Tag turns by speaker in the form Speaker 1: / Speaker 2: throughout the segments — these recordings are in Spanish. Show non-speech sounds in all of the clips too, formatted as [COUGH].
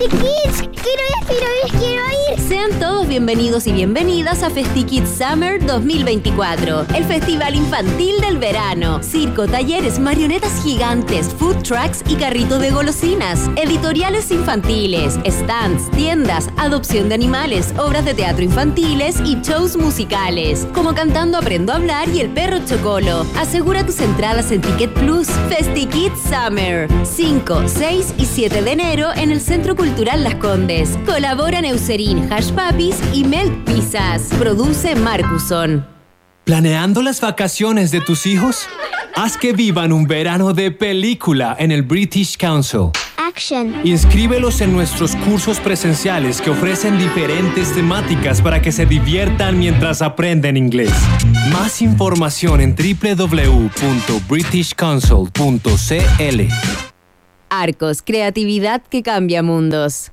Speaker 1: Kids, quiero
Speaker 2: bienvenidos y bienvenidas a FestiKids Summer 2024, el festival infantil del verano. Circo, talleres, marionetas gigantes, food trucks y carrito de golosinas, editoriales infantiles, stands, tiendas, adopción de animales, obras de teatro infantiles y shows musicales, como Cantando Aprendo a Hablar y El Perro Chocolo. Asegura tus entradas en Ticket Plus. FestiKids Summer, 5, 6 y 7 de enero en el Centro Cultural Las Condes. Colaboran Eucerin, Hash Papis y Milk Pizzas. Produce Marcuson.
Speaker 3: ¿Planeando las vacaciones de tus hijos? Haz que vivan un verano de película en el British Council.
Speaker 1: Action.
Speaker 3: Inscríbelos en nuestros cursos presenciales que ofrecen diferentes temáticas para que se diviertan mientras aprenden inglés. Más información en www.britishcouncil.cl.
Speaker 2: Arcos, creatividad que cambia mundos.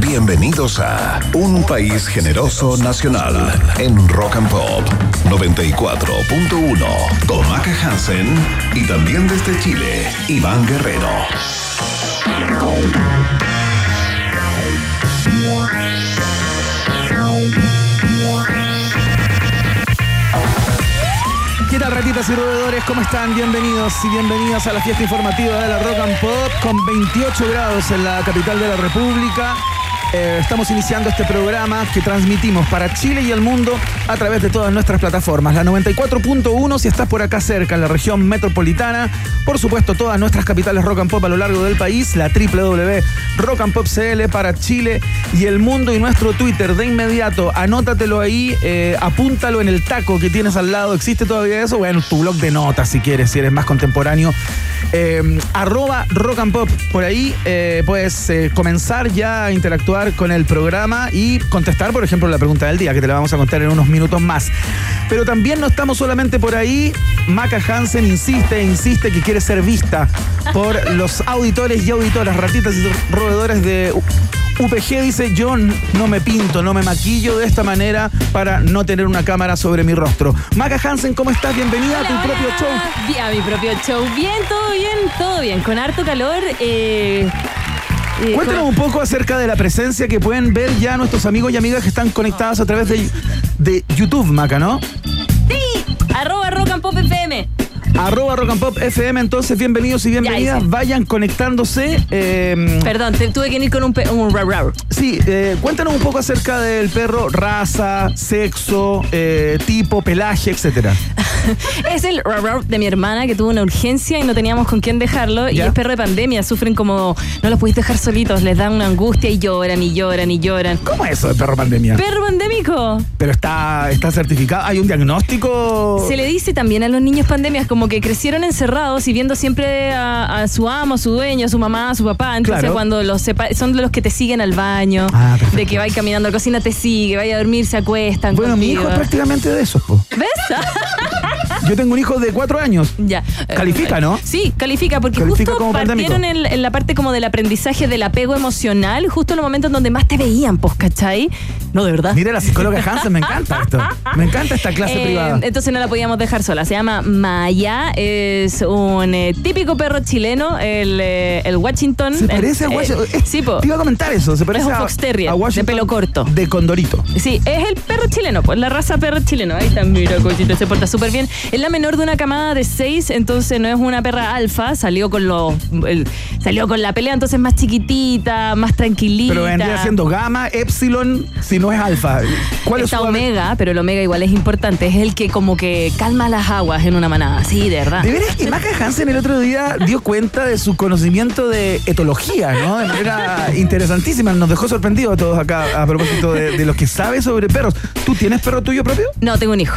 Speaker 4: Bienvenidos a Un País Generoso Nacional en Rock and Pop 94.1 con Maca Hansen y también desde Chile, Iván Guerrero.
Speaker 5: ¿Qué tal, ratitas y roedores? ¿Cómo están? Bienvenidos y bienvenidas a la fiesta informativa de la Rock and Pop con 28 grados en la capital de la República. Eh, estamos iniciando este programa que transmitimos para Chile y el mundo a través de todas nuestras plataformas. La 94.1 si estás por acá cerca, en la región metropolitana. Por supuesto, todas nuestras capitales rock and pop a lo largo del país. La www.rockandpopcl para Chile y el mundo. Y nuestro Twitter de inmediato. Anótatelo ahí, eh, apúntalo en el taco que tienes al lado. ¿Existe todavía eso? Bueno, tu blog de notas si quieres, si eres más contemporáneo. Eh, arroba rock and pop. Por ahí eh, puedes comenzar ya a interactuar con el programa y contestar, por ejemplo, la pregunta del día, que te la vamos a contar en unos minutos más. Pero también no estamos solamente por ahí. Maca Hansen insiste e insiste que quiere ser vista por [LAUGHS] los auditores y auditoras, ratitas y roedores de UPG. Dice, yo no me pinto, no me maquillo de esta manera para no tener una cámara sobre mi rostro. Maca Hansen, ¿cómo estás? Bienvenida a tu
Speaker 6: Hola,
Speaker 5: propio show.
Speaker 6: Bien, a mi propio show. Bien, todo bien, todo bien. Con harto calor. Eh, eh,
Speaker 5: Cuéntanos un poco acerca de la presencia que pueden ver ya nuestros amigos y amigas que están conectados a través de, de YouTube, Maca, ¿no?
Speaker 6: Sí, arroba rock and pop FM.
Speaker 5: Arroba Rock and Pop FM, entonces bienvenidos y bienvenidas. Vayan conectándose. eh,
Speaker 6: Perdón, te- tuve que ir con un, un rau, rau.
Speaker 5: sí, eh, cuéntanos un poco acerca del perro, raza, sexo, eh, tipo, pelaje, etcétera. [LAUGHS]
Speaker 6: Es el rau de mi hermana que tuvo una urgencia y no teníamos con quién dejarlo. Y es perro de pandemia. Sufren como. No los podéis dejar solitos. Les da una angustia y lloran y lloran y lloran.
Speaker 5: ¿Cómo es eso de perro pandemia?
Speaker 6: Perro pandémico.
Speaker 5: Pero está, está certificado. ¿Hay un diagnóstico?
Speaker 6: Se le dice también a los niños pandemias como que crecieron encerrados y viendo siempre a, a su amo, a su dueño, a su mamá, a su papá. Entonces
Speaker 5: Claro.
Speaker 6: cuando los sepa son de los que te siguen al baño,
Speaker 5: Ah,
Speaker 6: de que va caminando a la cocina te sigue, vaya a dormir, se acuestan.
Speaker 5: Bueno, mi hijo es prácticamente de esos, po.
Speaker 6: ¿Ves? [LAUGHS]
Speaker 5: Yo tengo un hijo de cuatro años. [LAUGHS]
Speaker 6: ya.
Speaker 5: Califica, ¿no?
Speaker 6: Sí, califica, porque
Speaker 5: Califica
Speaker 6: justo partieron en, en la parte como del aprendizaje del apego emocional, justo en los momentos donde más te veían, pues, ¿cachai? No, de verdad.
Speaker 5: Mira la psicóloga [LAUGHS] Hansen, me encanta esto. Me encanta esta clase
Speaker 6: Eh,
Speaker 5: privada.
Speaker 6: Entonces no la podíamos dejar sola. Se llama Maya, es un eh, típico perro chileno, el, eh, el Washington.
Speaker 5: Se parece a
Speaker 6: Eh,
Speaker 5: Washington.
Speaker 6: eh, sí, po.
Speaker 5: Te iba a comentar eso. Se parece
Speaker 6: un
Speaker 5: a-
Speaker 6: Fox Terrier,
Speaker 5: a
Speaker 6: de
Speaker 5: Washington
Speaker 6: pelo corto.
Speaker 5: De Condorito.
Speaker 6: Sí, es el perro chileno, pues la raza perro chileno. Ahí está, mira, cosita, se porta súper bien. Es la menor de una camada de seis, entonces no es una perra alfa. Salió con lo, el- salió con la pelea, entonces más chiquitita, más tranquilita.
Speaker 5: Pero vendría siendo gamma, epsilon, si no es alfa. ¿Cuál es su
Speaker 6: omega, pero el omega igual es importante. Es el que como que calma las aguas en una manada. Sí, de verdad.
Speaker 5: De veras que Maca Hansen el otro día dio cuenta de su conocimiento de etología, ¿no? De manera interesantísima. Nos dejó sorprendidos a todos acá a propósito de, de lo que sabe sobre perros. ¿Tú tienes perro tuyo propio?
Speaker 6: No, tengo un hijo.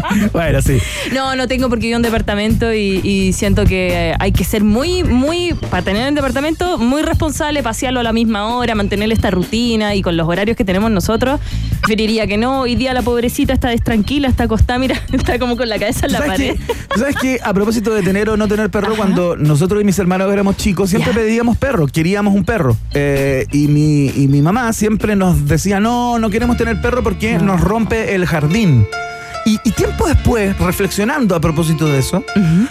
Speaker 6: [LAUGHS]
Speaker 5: bueno, sí.
Speaker 6: No, no tengo porque vivo en un departamento y, y siento que eh, hay que ser muy, muy, para tener el departamento, muy responsable, pasearlo a la misma hora, mantener esta rutina y con los horarios que tenemos nosotros. Preferiría que no. Hoy día la pobrecita está tranquila, está acostada, mira, [LAUGHS] está como con la cabeza en la
Speaker 5: ¿Sabes
Speaker 6: pared.
Speaker 5: ¿Sabes qué? A propósito de tener o no tener perro, cuando nosotros y mis hermanos éramos chicos, siempre
Speaker 6: Ya.
Speaker 5: pedíamos perro, queríamos un perro. Eh, y, mi, y mi mamá siempre nos decía, no, no queremos tener perro porque nos rompe el jardín. Y, y tiempo después, reflexionando a propósito de eso,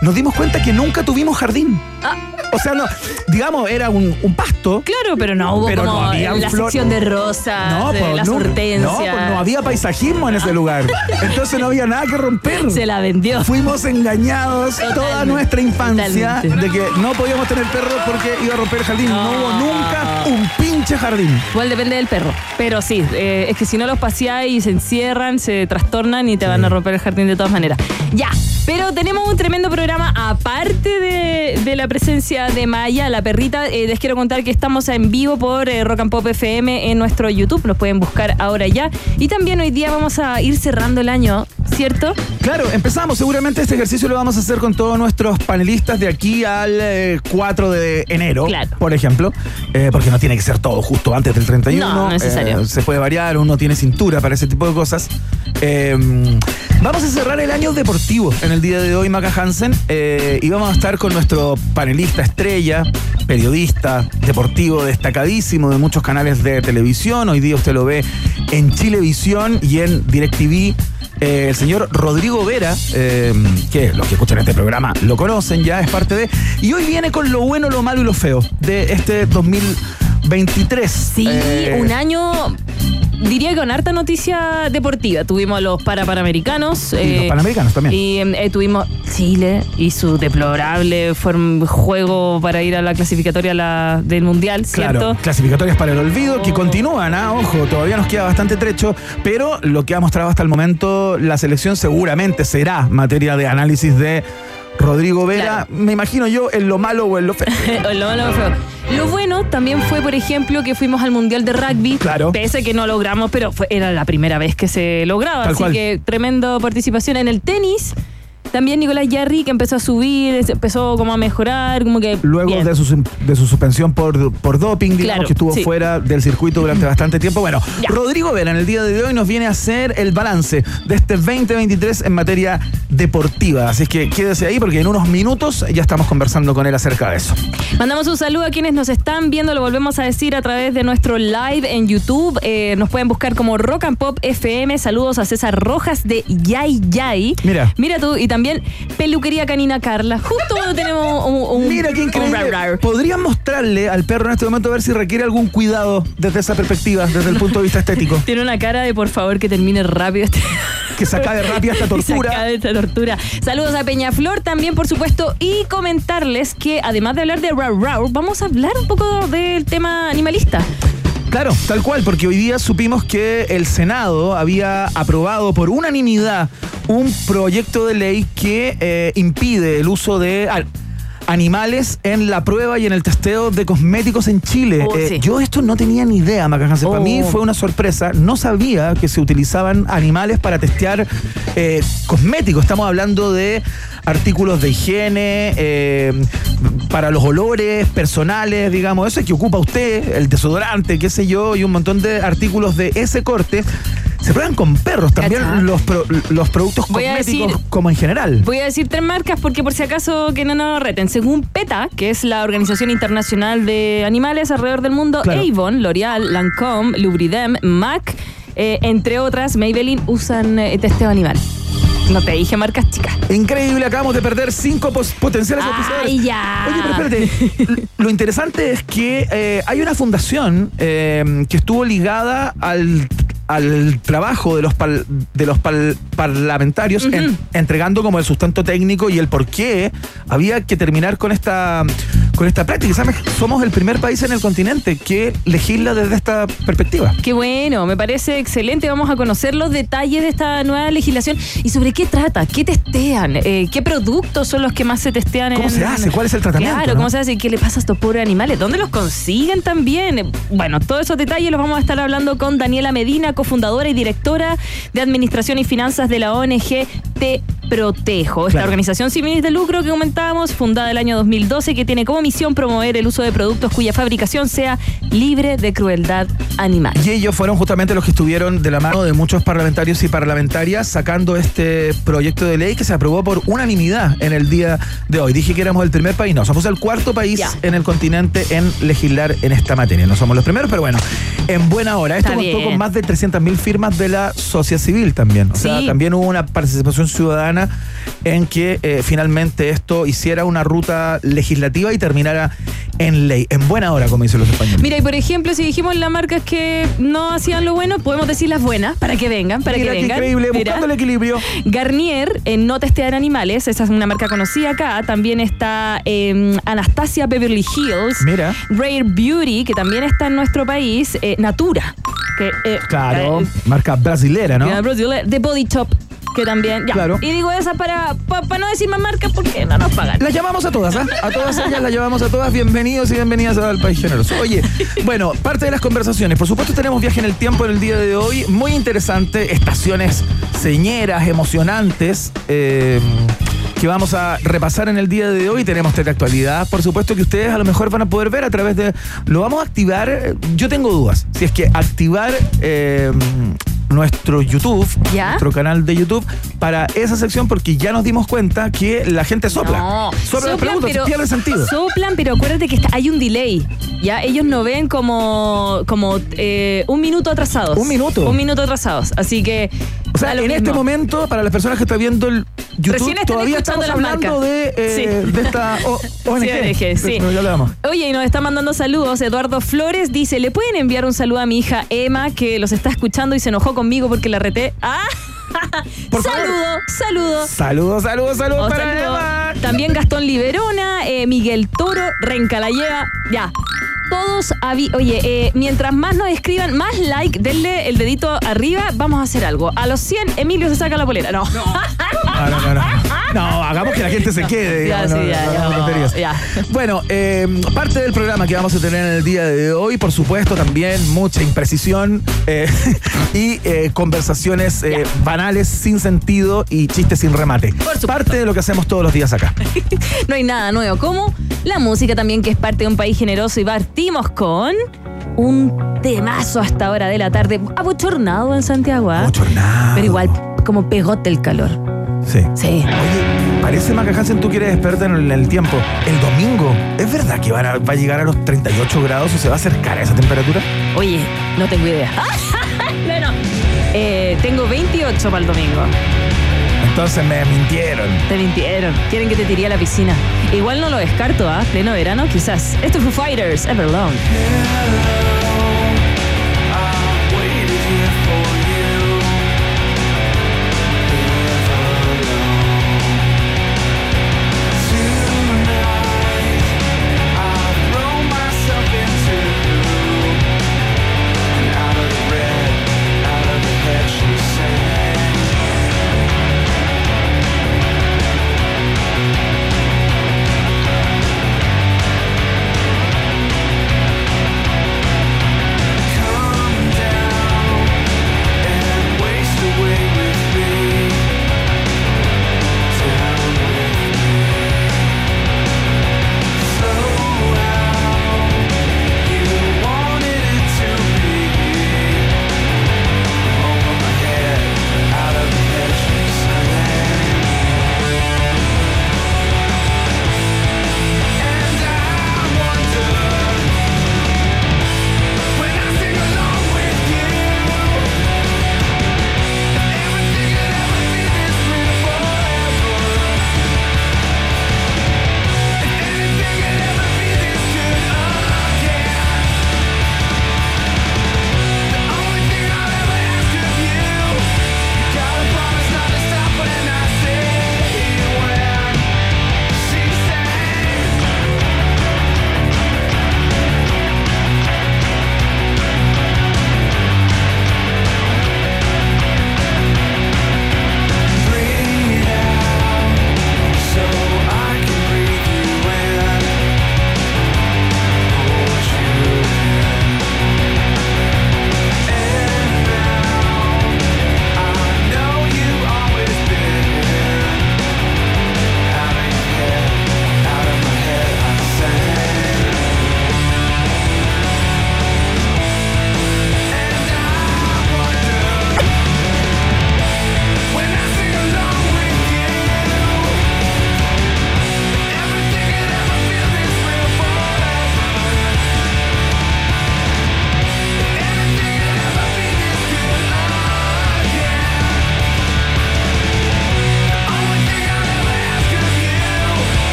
Speaker 5: nos dimos cuenta que nunca tuvimos jardín.
Speaker 6: Ah.
Speaker 5: O sea, no, digamos, era un, un pasto.
Speaker 6: Claro, pero no hubo
Speaker 5: Pero no
Speaker 6: como
Speaker 5: había
Speaker 6: la
Speaker 5: flor-
Speaker 6: sección de rosas, de
Speaker 5: pues,
Speaker 6: las
Speaker 5: no,
Speaker 6: hortensias.
Speaker 5: no, pues, no había paisajismo en ese lugar. Entonces no había nada que romper.
Speaker 6: Se la vendió.
Speaker 5: Fuimos engañados toda nuestra infancia
Speaker 6: totalmente.
Speaker 5: de que no podíamos tener perros porque iba a romper el jardín. No, hubo nunca un pinche jardín.
Speaker 6: Igual depende del perro. Pero sí, eh, es que si no los paseáis y se encierran, se trastornan y te van a romper el jardín de todas maneras. Ya, pero tenemos un tremendo programa aparte de, de la presencia de Maya, la perrita. eh, les quiero contar que estamos en vivo por eh, Rock and Pop FM en nuestro YouTube. Nos pueden buscar ahora ya. Y también hoy día vamos a ir cerrando el año, ¿cierto?
Speaker 5: Claro, empezamos. Seguramente este ejercicio lo vamos a hacer con todos nuestros panelistas de aquí al eh, 4 de enero,
Speaker 6: Claro.
Speaker 5: por ejemplo. Eh, porque no tiene que ser todo justo antes del 31.
Speaker 6: No, no es necesario.
Speaker 5: Eh, se puede variar, uno tiene cintura para ese tipo de cosas. Vamos a cerrar el año deportivo en el día de hoy, Maca Hansen. eh, y vamos a estar con nuestro panelista estrella, periodista deportivo destacadísimo de muchos canales de televisión. Hoy día usted lo ve en Chilevisión y en DirecTV. Eh, el señor Rodrigo Vera, eh, que los que escuchan este programa lo conocen ya, es parte de. Y hoy viene con lo bueno, lo malo y lo feo de este 2023.
Speaker 6: Sí,
Speaker 5: Eh,
Speaker 6: un año, diría que con harta noticia deportiva. Tuvimos los Parapanamericanos.
Speaker 5: Y los Panamericanos también.
Speaker 6: Y eh, tuvimos Chile y su deplorable juego para ir a la clasificatoria la- del Mundial, ¿cierto?
Speaker 5: Claro, clasificatorias para el olvido que continúan, ¿ah? ojo, todavía nos queda bastante trecho, pero lo que ha mostrado hasta el momento la selección seguramente será materia de análisis de Rodrigo Vera,
Speaker 6: Claro.
Speaker 5: me imagino yo, en lo malo o en lo feo. [LAUGHS]
Speaker 6: lo malo, lo feo. Lo bueno también fue, por ejemplo, que fuimos al Mundial de Rugby.
Speaker 5: Claro.
Speaker 6: Pese a que no logramos, pero fue- era la primera vez que se lograba.
Speaker 5: Tal
Speaker 6: así
Speaker 5: cual.
Speaker 6: que tremenda participación en el tenis. También Nicolás Yarri, que empezó a subir, empezó como a mejorar, como que.
Speaker 5: Luego
Speaker 6: bien.
Speaker 5: de su, de su suspensión por, por doping, digamos
Speaker 6: Claro,
Speaker 5: que estuvo
Speaker 6: sí.
Speaker 5: fuera del circuito durante [LAUGHS] bastante tiempo. Bueno,
Speaker 6: Ya.
Speaker 5: Rodrigo Vera en el día de hoy nos viene a hacer el balance de este 2023 en materia deportiva. Así que quédese ahí porque en unos minutos ya estamos conversando con él acerca de eso.
Speaker 6: Mandamos un saludo a quienes nos están viendo, lo volvemos a decir a través de nuestro live en YouTube. Eh, nos pueden buscar como Rock and Pop FM. Saludos a César Rojas de Yay Yay.
Speaker 5: Mira.
Speaker 6: Mira tú, y también Peluquería Canina Carla. Justo cuando tenemos un. un-
Speaker 5: Mira qué
Speaker 6: un
Speaker 5: increíble.
Speaker 6: rar, rar.
Speaker 5: Podrían mostrarle al perro en este momento a ver si requiere algún cuidado desde esa perspectiva, desde el punto de vista estético. [LAUGHS]
Speaker 6: Tiene una cara de por favor que termine rápido este.
Speaker 5: Que se acabe rápida esta [LAUGHS]
Speaker 6: Que se
Speaker 5: tortura.
Speaker 6: acabe esta tortura. Saludos a Peñaflor también, por supuesto, y comentarles que además de hablar de Rau Rau, vamos a hablar un poco del tema animalista.
Speaker 5: Claro, tal cual, porque hoy día supimos que el Senado había aprobado por unanimidad un proyecto de ley que eh, impide el uso de animales en la prueba y en el testeo de cosméticos en Chile.
Speaker 6: Oh,
Speaker 5: Eh,
Speaker 6: sí.
Speaker 5: Yo esto no tenía ni idea, Macajanse. Para
Speaker 6: Oh.
Speaker 5: mí fue una sorpresa. No sabía que se utilizaban animales para testear eh, cosméticos. Estamos hablando de artículos de higiene, eh, para los olores personales, digamos, eso es que ocupa usted, el desodorante, qué sé yo, y un montón de artículos de ese corte. Se prueban con perros también los, pro- los productos
Speaker 6: Voy
Speaker 5: cosméticos
Speaker 6: decir-
Speaker 5: como en general.
Speaker 6: Voy a decir tres marcas porque por si acaso que no nos reten. Según PETA, que es la Organización Internacional de Animales alrededor del mundo,
Speaker 5: Claro.
Speaker 6: Avon, L'Oreal, Lancôme, Lubridem, MAC, eh, entre otras, Maybelline, usan eh, testeo animal. No te dije marcas chicas.
Speaker 5: Increíble, acabamos de perder cinco potenciales
Speaker 6: Ay,
Speaker 5: auspiciadores.
Speaker 6: ya.
Speaker 5: Oye, pero espérate. [LAUGHS] Lo interesante es que eh, hay una fundación eh, que estuvo ligada al al trabajo de los pal- de los pal- parlamentarios en- entregando como el sustento técnico y el por qué había que terminar con esta con esta práctica. ¿Sabes? Somos el primer país en el continente que legisla desde esta perspectiva.
Speaker 6: Qué bueno, me parece excelente. Vamos a conocer los detalles de esta nueva legislación y sobre qué trata, qué testean, eh, qué productos son los que más se testean
Speaker 5: ¿Cómo
Speaker 6: en.
Speaker 5: se hace? ¿Cuál es el tratamiento?
Speaker 6: Claro,
Speaker 5: no?
Speaker 6: ¿cómo se hace? ¿Qué le pasa a estos pobres animales? ¿Dónde los consiguen también? Bueno, todos esos detalles los vamos a estar hablando con Daniela Medina, cofundadora y directora de Administración y Finanzas de la ONG Te Protejo. Esta
Speaker 5: Claro.
Speaker 6: organización sin fines de lucro que comentábamos, fundada el año 2012, que tiene como misión promover el uso de productos cuya fabricación sea libre de crueldad animal.
Speaker 5: Y ellos fueron justamente los que estuvieron de la mano de muchos parlamentarios y parlamentarias sacando este proyecto de ley que se aprobó por unanimidad en el día de hoy. Dije que éramos el primer país, no, somos el cuarto país en el continente en legislar en esta materia. No somos los primeros, pero bueno, en buena hora. Esto contó con más de 300.000 firmas de la sociedad civil también. O sea,
Speaker 6: Sí.
Speaker 5: también hubo una participación ciudadana en que eh, finalmente esto hiciera una ruta legislativa y terminara en ley. En buena hora, como dicen los españoles.
Speaker 6: Mira, y por ejemplo, si dijimos las marcas que no hacían lo bueno, podemos decir las buenas para que vengan, para
Speaker 5: Mira
Speaker 6: que vengan.
Speaker 5: increíble,
Speaker 6: Mira.
Speaker 5: buscando el equilibrio.
Speaker 6: Garnier, en No Testear Animales, esa es una marca conocida acá. También está eh, Anastasia Beverly Hills.
Speaker 5: Mira.
Speaker 6: Rare Beauty, que también está en nuestro país. eh, Natura. Que, eh,
Speaker 5: Claro,
Speaker 6: eh,
Speaker 5: marca brasilera, ¿no?
Speaker 6: Brazil, The Body Shop, que también. Ya.
Speaker 5: Claro.
Speaker 6: Y digo esa para, para, no decir más marcas porque no nos pagan.
Speaker 5: Las llamamos a todas, ¿ah? A todas ellas las llamamos a todas. Bienvenidos y bienvenidas al País Generoso. Oye, [LAUGHS] bueno, parte de las conversaciones. Por supuesto, tenemos viaje en el tiempo en el día de hoy. Muy interesante. Estaciones señeras, emocionantes. eh, que vamos a repasar en el día de hoy. Tenemos de actualidad, por supuesto, que ustedes a lo mejor van a poder ver a través de. Lo vamos a activar. eh, Yo tengo dudas. Si es que activar eh, nuestro YouTube,
Speaker 6: ¿Ya?
Speaker 5: nuestro canal de YouTube, para esa sección, porque ya nos dimos cuenta que la gente sopla.
Speaker 6: No,
Speaker 5: Sopla las preguntas, se pierde sentido.
Speaker 6: Soplan, pero acuérdate que está- hay un delay. Ya ellos no ven como, como eh, un minuto atrasados.
Speaker 5: ¿Un minuto?
Speaker 6: Un minuto atrasados. Así que.
Speaker 5: O sea, en este momento, para las personas que están viendo el YouTube,
Speaker 6: Recién están
Speaker 5: todavía
Speaker 6: escuchando
Speaker 5: estamos hablando de, eh,
Speaker 6: Sí.
Speaker 5: de esta O- [LAUGHS] ONG.
Speaker 6: Sí, sí. Oye, y nos está mandando saludos. Eduardo Flores dice: ¿Le pueden enviar un saludo a mi hija Emma, que los está escuchando y se enojó conmigo porque la reté? [LAUGHS] ¡Ah!
Speaker 5: Por favor.
Speaker 6: saludo, saludo.
Speaker 5: Saludos, saludos, saludos
Speaker 6: Oh,
Speaker 5: para
Speaker 6: saludo.
Speaker 5: Emma.
Speaker 6: También Gastón Liberona, eh, Miguel Toro, Renca la lleva. Ya. Todos, oye, eh, mientras más nos escriban, más like, denle el dedito arriba, vamos a hacer algo. A los 100, Emilio se saca la polera. No.
Speaker 5: No, [LAUGHS] no, no, no. No, hagamos que la gente se quede.
Speaker 6: Ya,
Speaker 5: digamos,
Speaker 6: sí,
Speaker 5: no,
Speaker 6: ya,
Speaker 5: no,
Speaker 6: ya,
Speaker 5: no,
Speaker 6: no,
Speaker 5: tonterías.
Speaker 6: ya.
Speaker 5: Bueno, eh, parte del programa que vamos a tener en el día de hoy, por supuesto, también mucha imprecisión eh, [LAUGHS] y eh, conversaciones eh, banales, sin sentido y chistes sin remate.
Speaker 6: supuesto.
Speaker 5: Parte de lo que hacemos todos los días acá. [LAUGHS]
Speaker 6: No hay nada nuevo. Como la música también, que es parte de un país generoso. Y partimos con un temazo a esta hora de la tarde. Abochornado en Santiago, ¿ah?
Speaker 5: Bochornado.
Speaker 6: Pero igual, como pegote el calor.
Speaker 5: Sí.
Speaker 6: Sí.
Speaker 5: Oye, parece Maca Hansen, tú que eres experta en el, en el tiempo. El domingo, ¿es verdad que van a- va a llegar a los 38 grados o se va a acercar a esa temperatura?
Speaker 6: Oye, no tengo idea. [LAUGHS] bueno, eh, tengo 28 para el domingo.
Speaker 5: Entonces me mintieron.
Speaker 6: Te mintieron. Quieren que te tiré a la piscina. Igual no lo descarto, ¿ah? Pleno verano, quizás. Esto es Foo Fighters, Everlong.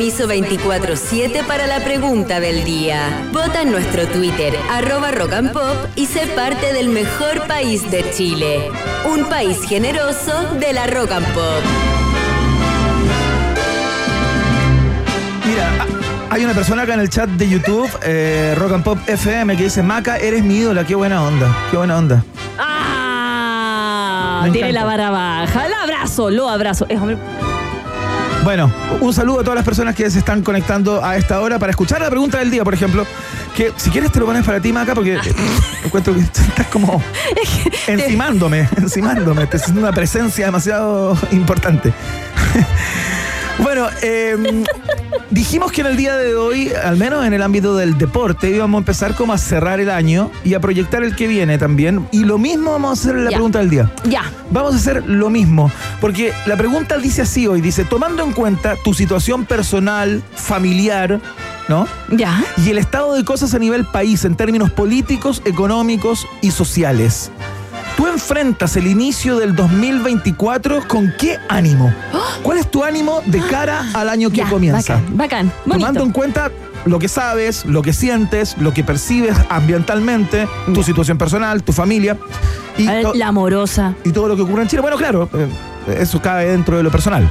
Speaker 2: Permiso 24-7 para la pregunta del día. Vota en nuestro Twitter, arroba Rock and Pop, y sé parte del mejor país de Chile. Un país generoso de la Rock and Pop.
Speaker 5: Mira, ah, hay una persona acá en el chat de YouTube, eh, Rock and Pop FM, que dice, Maca, eres mi ídola, qué buena onda, qué buena onda.
Speaker 6: ¡Ah!
Speaker 5: Me
Speaker 6: Tiene
Speaker 5: encanta.
Speaker 6: la vara baja. El abrazo, lo abrazo. Es, hombre,
Speaker 5: Bueno, un saludo a todas las personas que se están conectando a esta hora para escuchar la pregunta del día, por ejemplo. Que si quieres te lo pones para ti, Maca, porque eh, [LAUGHS] encuentro que estás como encimándome, [LAUGHS] encimándome. Te siento una presencia demasiado importante. [LAUGHS] Bueno, eh, dijimos que en el día de hoy, al menos en el ámbito del deporte, íbamos a empezar como a cerrar el año y a proyectar el que viene también. Y lo mismo vamos a hacer en la
Speaker 6: Ya.
Speaker 5: pregunta del día.
Speaker 6: ya.
Speaker 5: Vamos a hacer lo mismo, porque la pregunta dice así hoy, dice, tomando en cuenta tu situación personal, familiar, ¿no?
Speaker 6: Ya.
Speaker 5: Y el estado de cosas a nivel país en términos políticos, económicos y sociales. Tú enfrentas el inicio del 2024 con qué ánimo? ¿Cuál es tu ánimo de cara al año que
Speaker 6: Ya,
Speaker 5: comienza?
Speaker 6: Bacán, bacán.
Speaker 5: Tomando en cuenta lo que sabes, lo que sientes, lo que percibes ambientalmente, tu situación personal, tu familia y,
Speaker 6: ver, la amorosa.
Speaker 5: y todo lo que ocurre en Chile. Bueno, claro, eh, eso cabe dentro de lo personal.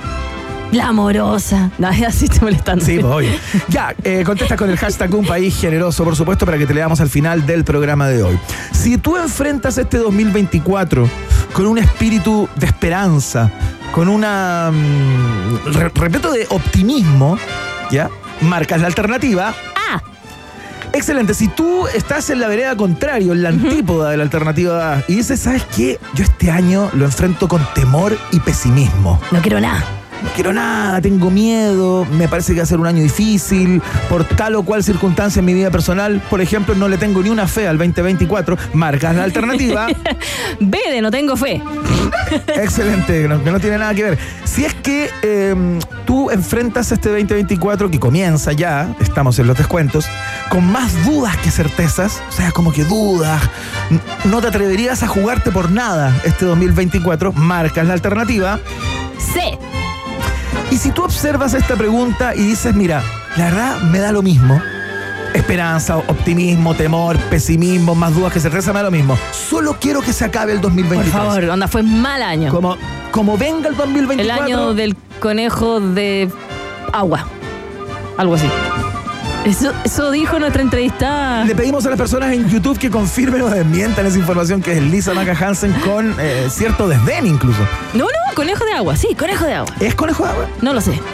Speaker 6: La amorosa. [LAUGHS] Así estoy molestando.
Speaker 5: Sí, pues, obvio. Ya, eh, contesta con el hashtag Un País Generoso, por supuesto, para que te leamos al final del programa de hoy. Si tú enfrentas este 2024 con un espíritu de esperanza, con una, mm, re- repito, de optimismo, ¿ya? Marcas la alternativa.
Speaker 6: Ah,
Speaker 5: Excelente. Si tú estás en la vereda contrario, en la antípoda de la alternativa A, y dices, ¿sabes qué? Yo este año lo enfrento con temor y pesimismo.
Speaker 6: no quiero nada.
Speaker 5: No quiero nada, tengo miedo, me parece que va a ser un año difícil, por tal o cual circunstancia en mi vida personal, por ejemplo, no le tengo ni una fe al 2024, marcas la alternativa, [LAUGHS]
Speaker 6: B de no tengo fe. [LAUGHS]
Speaker 5: excelente, que no, que no tiene nada que ver. Si es que eh, tú enfrentas este 2024 que comienza ya, estamos en los descuentos, con más dudas que certezas, o sea, como que dudas, no te atreverías a jugarte por nada este 2024, marcas la alternativa.
Speaker 6: C.
Speaker 5: Y si tú observas esta pregunta y dices, mira, la verdad me da lo mismo. Esperanza, optimismo, temor, pesimismo, más dudas que certeza, me da lo mismo. Solo quiero que se acabe el
Speaker 6: Por
Speaker 5: 2023.
Speaker 6: favor, onda, fue mal año.
Speaker 5: Como, como venga el 2024.
Speaker 6: El año del conejo de agua. Algo así. Eso, eso dijo nuestra entrevistada.
Speaker 5: Le pedimos a las personas en YouTube que confirmen o desmientan esa información que es Lisa Maca Hansen con eh, cierto desdén incluso.
Speaker 6: No, no, conejo de agua, sí, conejo de agua.
Speaker 5: ¿Es conejo de agua?
Speaker 6: No lo sé. [LAUGHS]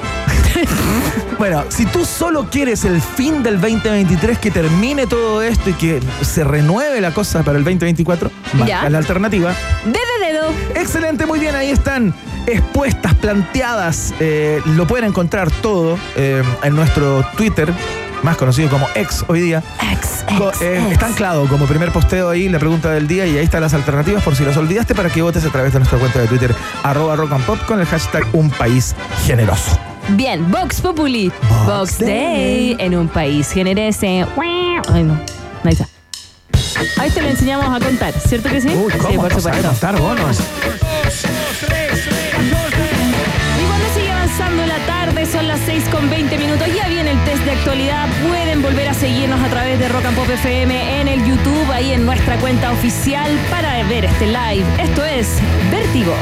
Speaker 5: Bueno, si tú solo quieres el fin del 2023, que termine todo esto y que se renueve la cosa para el 2024, marca la alternativa.
Speaker 6: D de dedo.
Speaker 5: Excelente, muy bien, ahí están expuestas, planteadas. eh, lo pueden encontrar todo eh, en nuestro Twitter, más conocido como ex hoy día.
Speaker 6: X,
Speaker 5: Co-
Speaker 6: X,
Speaker 5: eh,
Speaker 6: X.
Speaker 5: está anclado como primer posteo ahí la pregunta del día y ahí están las alternativas por si las olvidaste para que votes a través de nuestra cuenta de Twitter arroba rock and pop con el hashtag un país generoso.
Speaker 6: Bien, Vox Populi.
Speaker 5: Vox
Speaker 6: Vox
Speaker 5: Day.
Speaker 6: Day en un país generese. Ay, no. Ahí está. Ahí te lo enseñamos a contar, ¿cierto que sí?
Speaker 5: Uy, ¿cómo?
Speaker 6: sí, por
Speaker 5: No sabe
Speaker 6: supuesto.
Speaker 5: contar bonos.
Speaker 6: Y son las 6 con 20 minutos, ya viene el test de actualidad. Pueden volver a seguirnos a través de Rock and Pop FM en el YouTube, ahí en nuestra cuenta oficial para ver este live. Esto es Vértigo.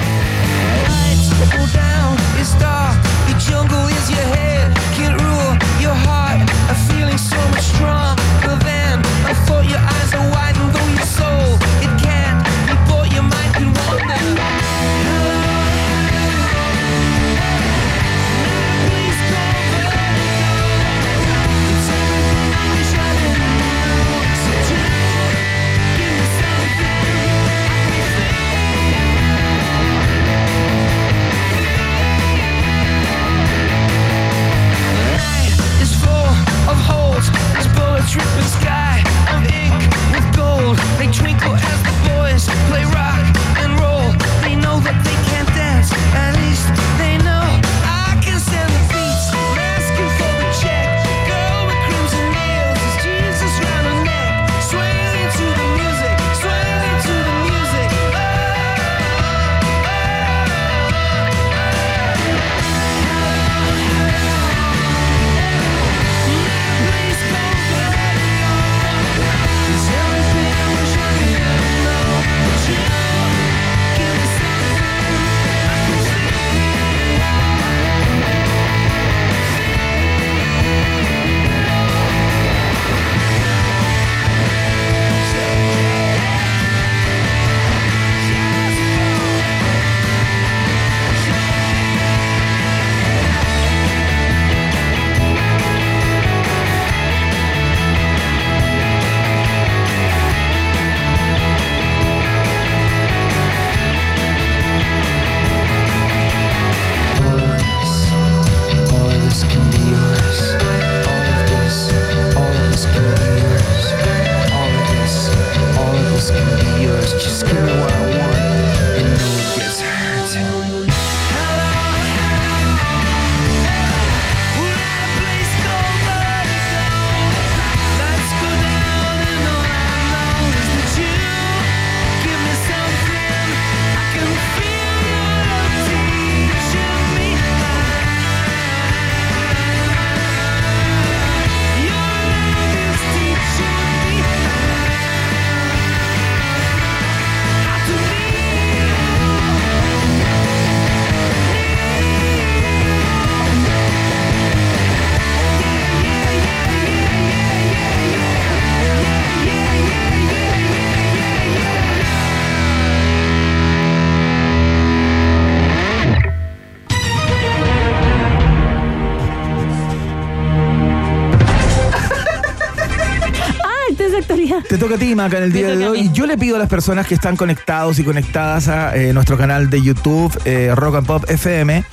Speaker 5: Toca a ti, Maca, en el día de hoy. Yo le pido a las personas que están conectados y conectadas a eh, nuestro canal de YouTube, eh, Rock and Pop FM,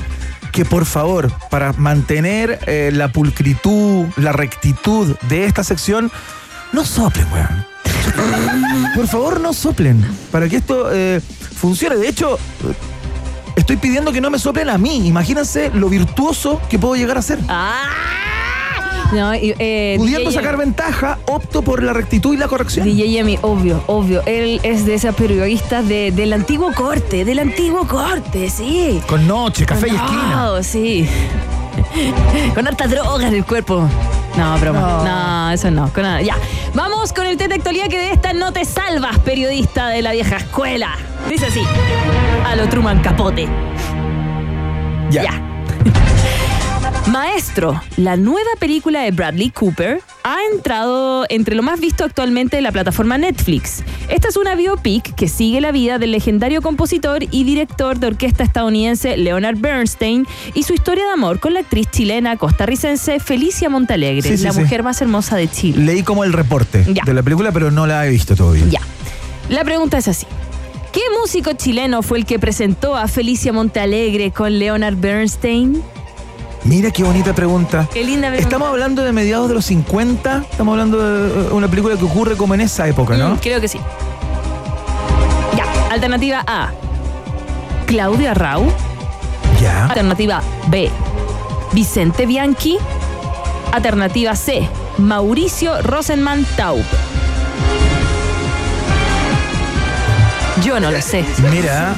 Speaker 5: que por favor, para mantener eh, la pulcritud, la rectitud de esta sección, no soplen, weón. Por favor, no soplen. Para que esto funcione. De hecho, estoy pidiendo que no me soplen a mí. Imagínense lo virtuoso que puedo llegar a ser.
Speaker 6: ¡Ah! No, y, eh,
Speaker 5: Pudiendo
Speaker 6: DJ
Speaker 5: sacar ventaja, opto por la rectitud y la corrección.
Speaker 6: DJ Yemi, obvio, obvio. Él es de esas periodistas de, del antiguo corte, del antiguo corte, sí.
Speaker 5: Con noche, café y
Speaker 6: No,
Speaker 5: esquina.
Speaker 6: sí. [LAUGHS] Con harta droga en el cuerpo. No, broma.
Speaker 5: No.
Speaker 6: No, eso no. Con nada. Ya. Vamos con el tete actualidad que de esta no te salvas, periodista de la vieja escuela. Dice así. A lo Truman Capote.
Speaker 5: Ya.
Speaker 6: Ya. [LAUGHS] Maestro, la nueva película de Bradley Cooper ha entrado entre lo más visto actualmente de la plataforma Netflix. Esta es una biopic que sigue la vida del legendario compositor y director de orquesta estadounidense Leonard Bernstein y su historia de amor con la actriz chilena costarricense Felicia Montalegre,
Speaker 5: Sí, sí,
Speaker 6: la
Speaker 5: sí.
Speaker 6: mujer más hermosa de Chile.
Speaker 5: Leí como el reporte
Speaker 6: Ya.
Speaker 5: de la película, pero no la he visto todavía.
Speaker 6: Ya. La pregunta es así. ¿Qué músico chileno fue el que presentó a Felicia Montalegre con Leonard Bernstein?
Speaker 5: Mira qué bonita pregunta.
Speaker 6: Qué linda pregunta.
Speaker 5: Estamos hablando de mediados de los 50. Estamos hablando de eh, una película que ocurre como en esa época, ¿no?
Speaker 6: Mm, creo que sí. Ya. Alternativa A. Claudia Rau.
Speaker 5: Ya.
Speaker 6: Alternativa B. Vicente Bianchi. Alternativa C. Mauricio Rosenman Taub. Yo no lo sé.
Speaker 5: Mira,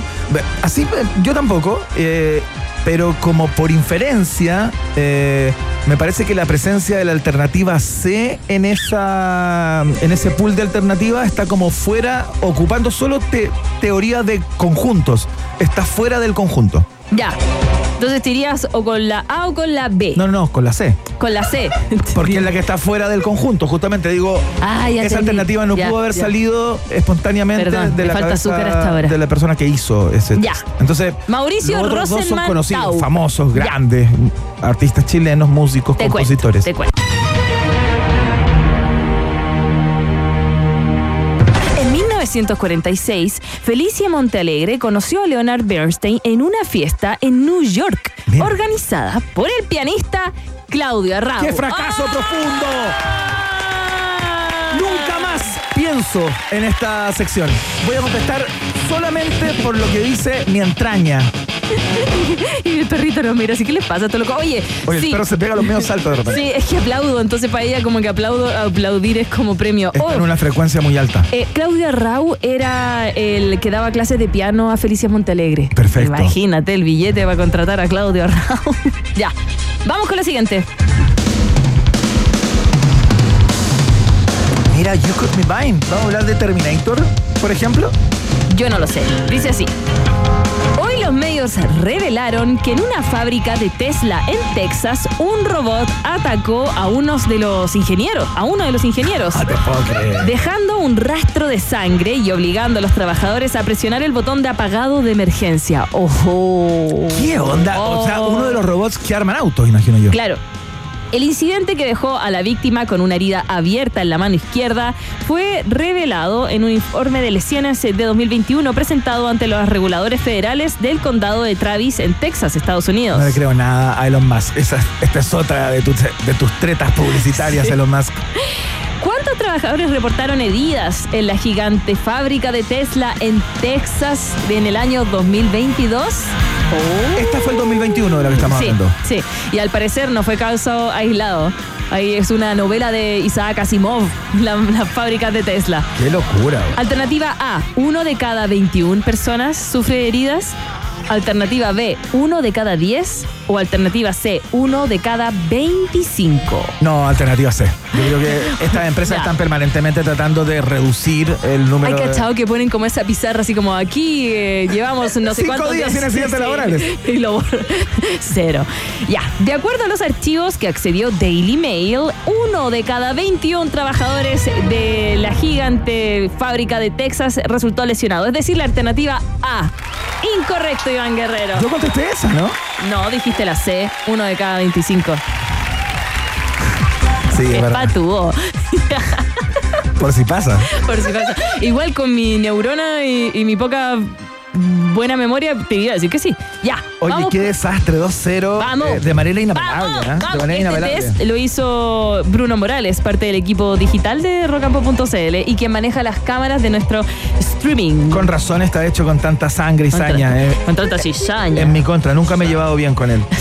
Speaker 5: así yo tampoco, eh, pero como por inferencia, eh, me parece que la presencia de la alternativa C en esa en ese pool de alternativas está como fuera, ocupando solo te- teoría de conjuntos. Está fuera del conjunto.
Speaker 6: Ya. Entonces te irías o con la A o con la B.
Speaker 5: No, no, no, con la C.
Speaker 6: Con la C.
Speaker 5: Porque es la que está fuera del conjunto. Justamente digo,
Speaker 6: Ah,
Speaker 5: esa
Speaker 6: entendí.
Speaker 5: alternativa no
Speaker 6: Ya,
Speaker 5: pudo haber
Speaker 6: ya.
Speaker 5: salido espontáneamente
Speaker 6: Perdón,
Speaker 5: de la
Speaker 6: falta
Speaker 5: cabeza
Speaker 6: azúcar hasta ahora.
Speaker 5: de la persona que hizo ese
Speaker 6: Ya.
Speaker 5: test. Entonces,
Speaker 6: Mauricio
Speaker 5: los otros dos son conocidos, famosos, grandes, artistas chilenos, músicos,
Speaker 6: Te cuento,
Speaker 5: compositores.
Speaker 6: te cuento. 1946, Felicia Montealegre conoció a Leonard Bernstein en una fiesta en New York,
Speaker 5: Bien.
Speaker 6: organizada por el pianista Claudio Arrau.
Speaker 5: ¡Qué fracaso
Speaker 6: ¡Ah!
Speaker 5: profundo! En esta sección. Voy a contestar solamente por lo que dice mi entraña. [LAUGHS]
Speaker 6: Y el perrito nos mira así, ¿qué les pasa? Todo loco? Oye,
Speaker 5: Oye,
Speaker 6: sí,
Speaker 5: el perro se pega los medios saltos de repente.
Speaker 6: sí, es que aplaudo, entonces para ella como que aplaudo, aplaudir es como premio.
Speaker 5: Está
Speaker 6: Oh,
Speaker 5: en una frecuencia muy alta.
Speaker 6: Eh, Claudia Rau era el que daba clases de piano a Felicia Montalegre.
Speaker 5: Perfecto.
Speaker 6: Imagínate el billete para contratar a Claudia Rau. [LAUGHS] ya. Vamos con la siguiente.
Speaker 5: Mira, You Could Me Mine. Vamos a hablar de Terminator, por ejemplo.
Speaker 6: Yo no lo sé. Dice así. Hoy los medios revelaron que en una fábrica de Tesla en Texas, un robot atacó a unos de los ingenieros, a uno de los ingenieros.
Speaker 5: No te puedo creer.
Speaker 6: dejando un rastro de sangre y obligando a los trabajadores a presionar el botón de apagado de emergencia. ¡Ojo!
Speaker 5: ¿Qué onda? O sea,
Speaker 6: Oh.
Speaker 5: uno de los robots que arman autos, imagino yo.
Speaker 6: Claro. El incidente que dejó a la víctima con una herida abierta en la mano izquierda fue revelado en un informe de lesiones de 2021 presentado ante los reguladores federales del condado de Travis en Texas, Estados Unidos.
Speaker 5: No le creo nada a Elon Musk. Esa, esta es otra de de tus tretas publicitarias, [LAUGHS] Elon Musk.
Speaker 6: ¿Cuántos trabajadores reportaron heridas en la gigante fábrica de Tesla en Texas en el año 2022?
Speaker 5: Esta fue el 2021 de la que estamos
Speaker 6: sí,
Speaker 5: hablando.
Speaker 6: sí. Y al parecer no fue caso aislado. Ahí es una novela de Isaac Asimov, la, la fábrica de Tesla.
Speaker 5: Qué locura.
Speaker 6: Alternativa A, uno de cada 21 personas sufre heridas. Alternativa B, uno de cada 10. O alternativa C, uno de cada 25.
Speaker 5: No, alternativa C. Yo creo que estas empresas [LAUGHS] están permanentemente tratando de reducir el número
Speaker 6: Hay
Speaker 5: de...
Speaker 6: cachado que ponen como esa pizarra así como aquí eh, llevamos no sé
Speaker 5: Cinco
Speaker 6: cuántos
Speaker 5: días sin accidentes [LAUGHS]
Speaker 6: Sí.
Speaker 5: laborales. [LAUGHS]
Speaker 6: Y lo. Cero. Ya, de acuerdo a los archivos que accedió Daily Mail, uno de cada 21 trabajadores de la gigante fábrica de Texas resultó lesionado. Es decir, la alternativa A. Incorrecto, Iván Guerrero.
Speaker 5: Yo contesté esa, ¿no?
Speaker 6: No, dijiste la C, uno de cada 25.
Speaker 5: Sí, es verdad.
Speaker 6: patuo.
Speaker 5: Por si pasa.
Speaker 6: Por si pasa. Igual con mi neurona y, y mi poca buena memoria, te iba a decir que sí. Ya.
Speaker 5: Oye,
Speaker 6: vamos
Speaker 5: qué desastre, 2-0
Speaker 6: Vamos.
Speaker 5: eh, de manera inapelable.
Speaker 6: Vamos,
Speaker 5: ¿eh? De
Speaker 6: vamos.
Speaker 5: manera
Speaker 6: Este
Speaker 5: inapelable.
Speaker 6: test lo hizo Bruno Morales, parte del equipo digital de rocampo.cl y quien maneja las cámaras de nuestro streaming.
Speaker 5: Con razón está hecho con tanta sangre y
Speaker 6: Con
Speaker 5: saña. eh.
Speaker 6: con tanta cizaña.
Speaker 5: En mi contra, nunca me he llevado bien con él. [LAUGHS]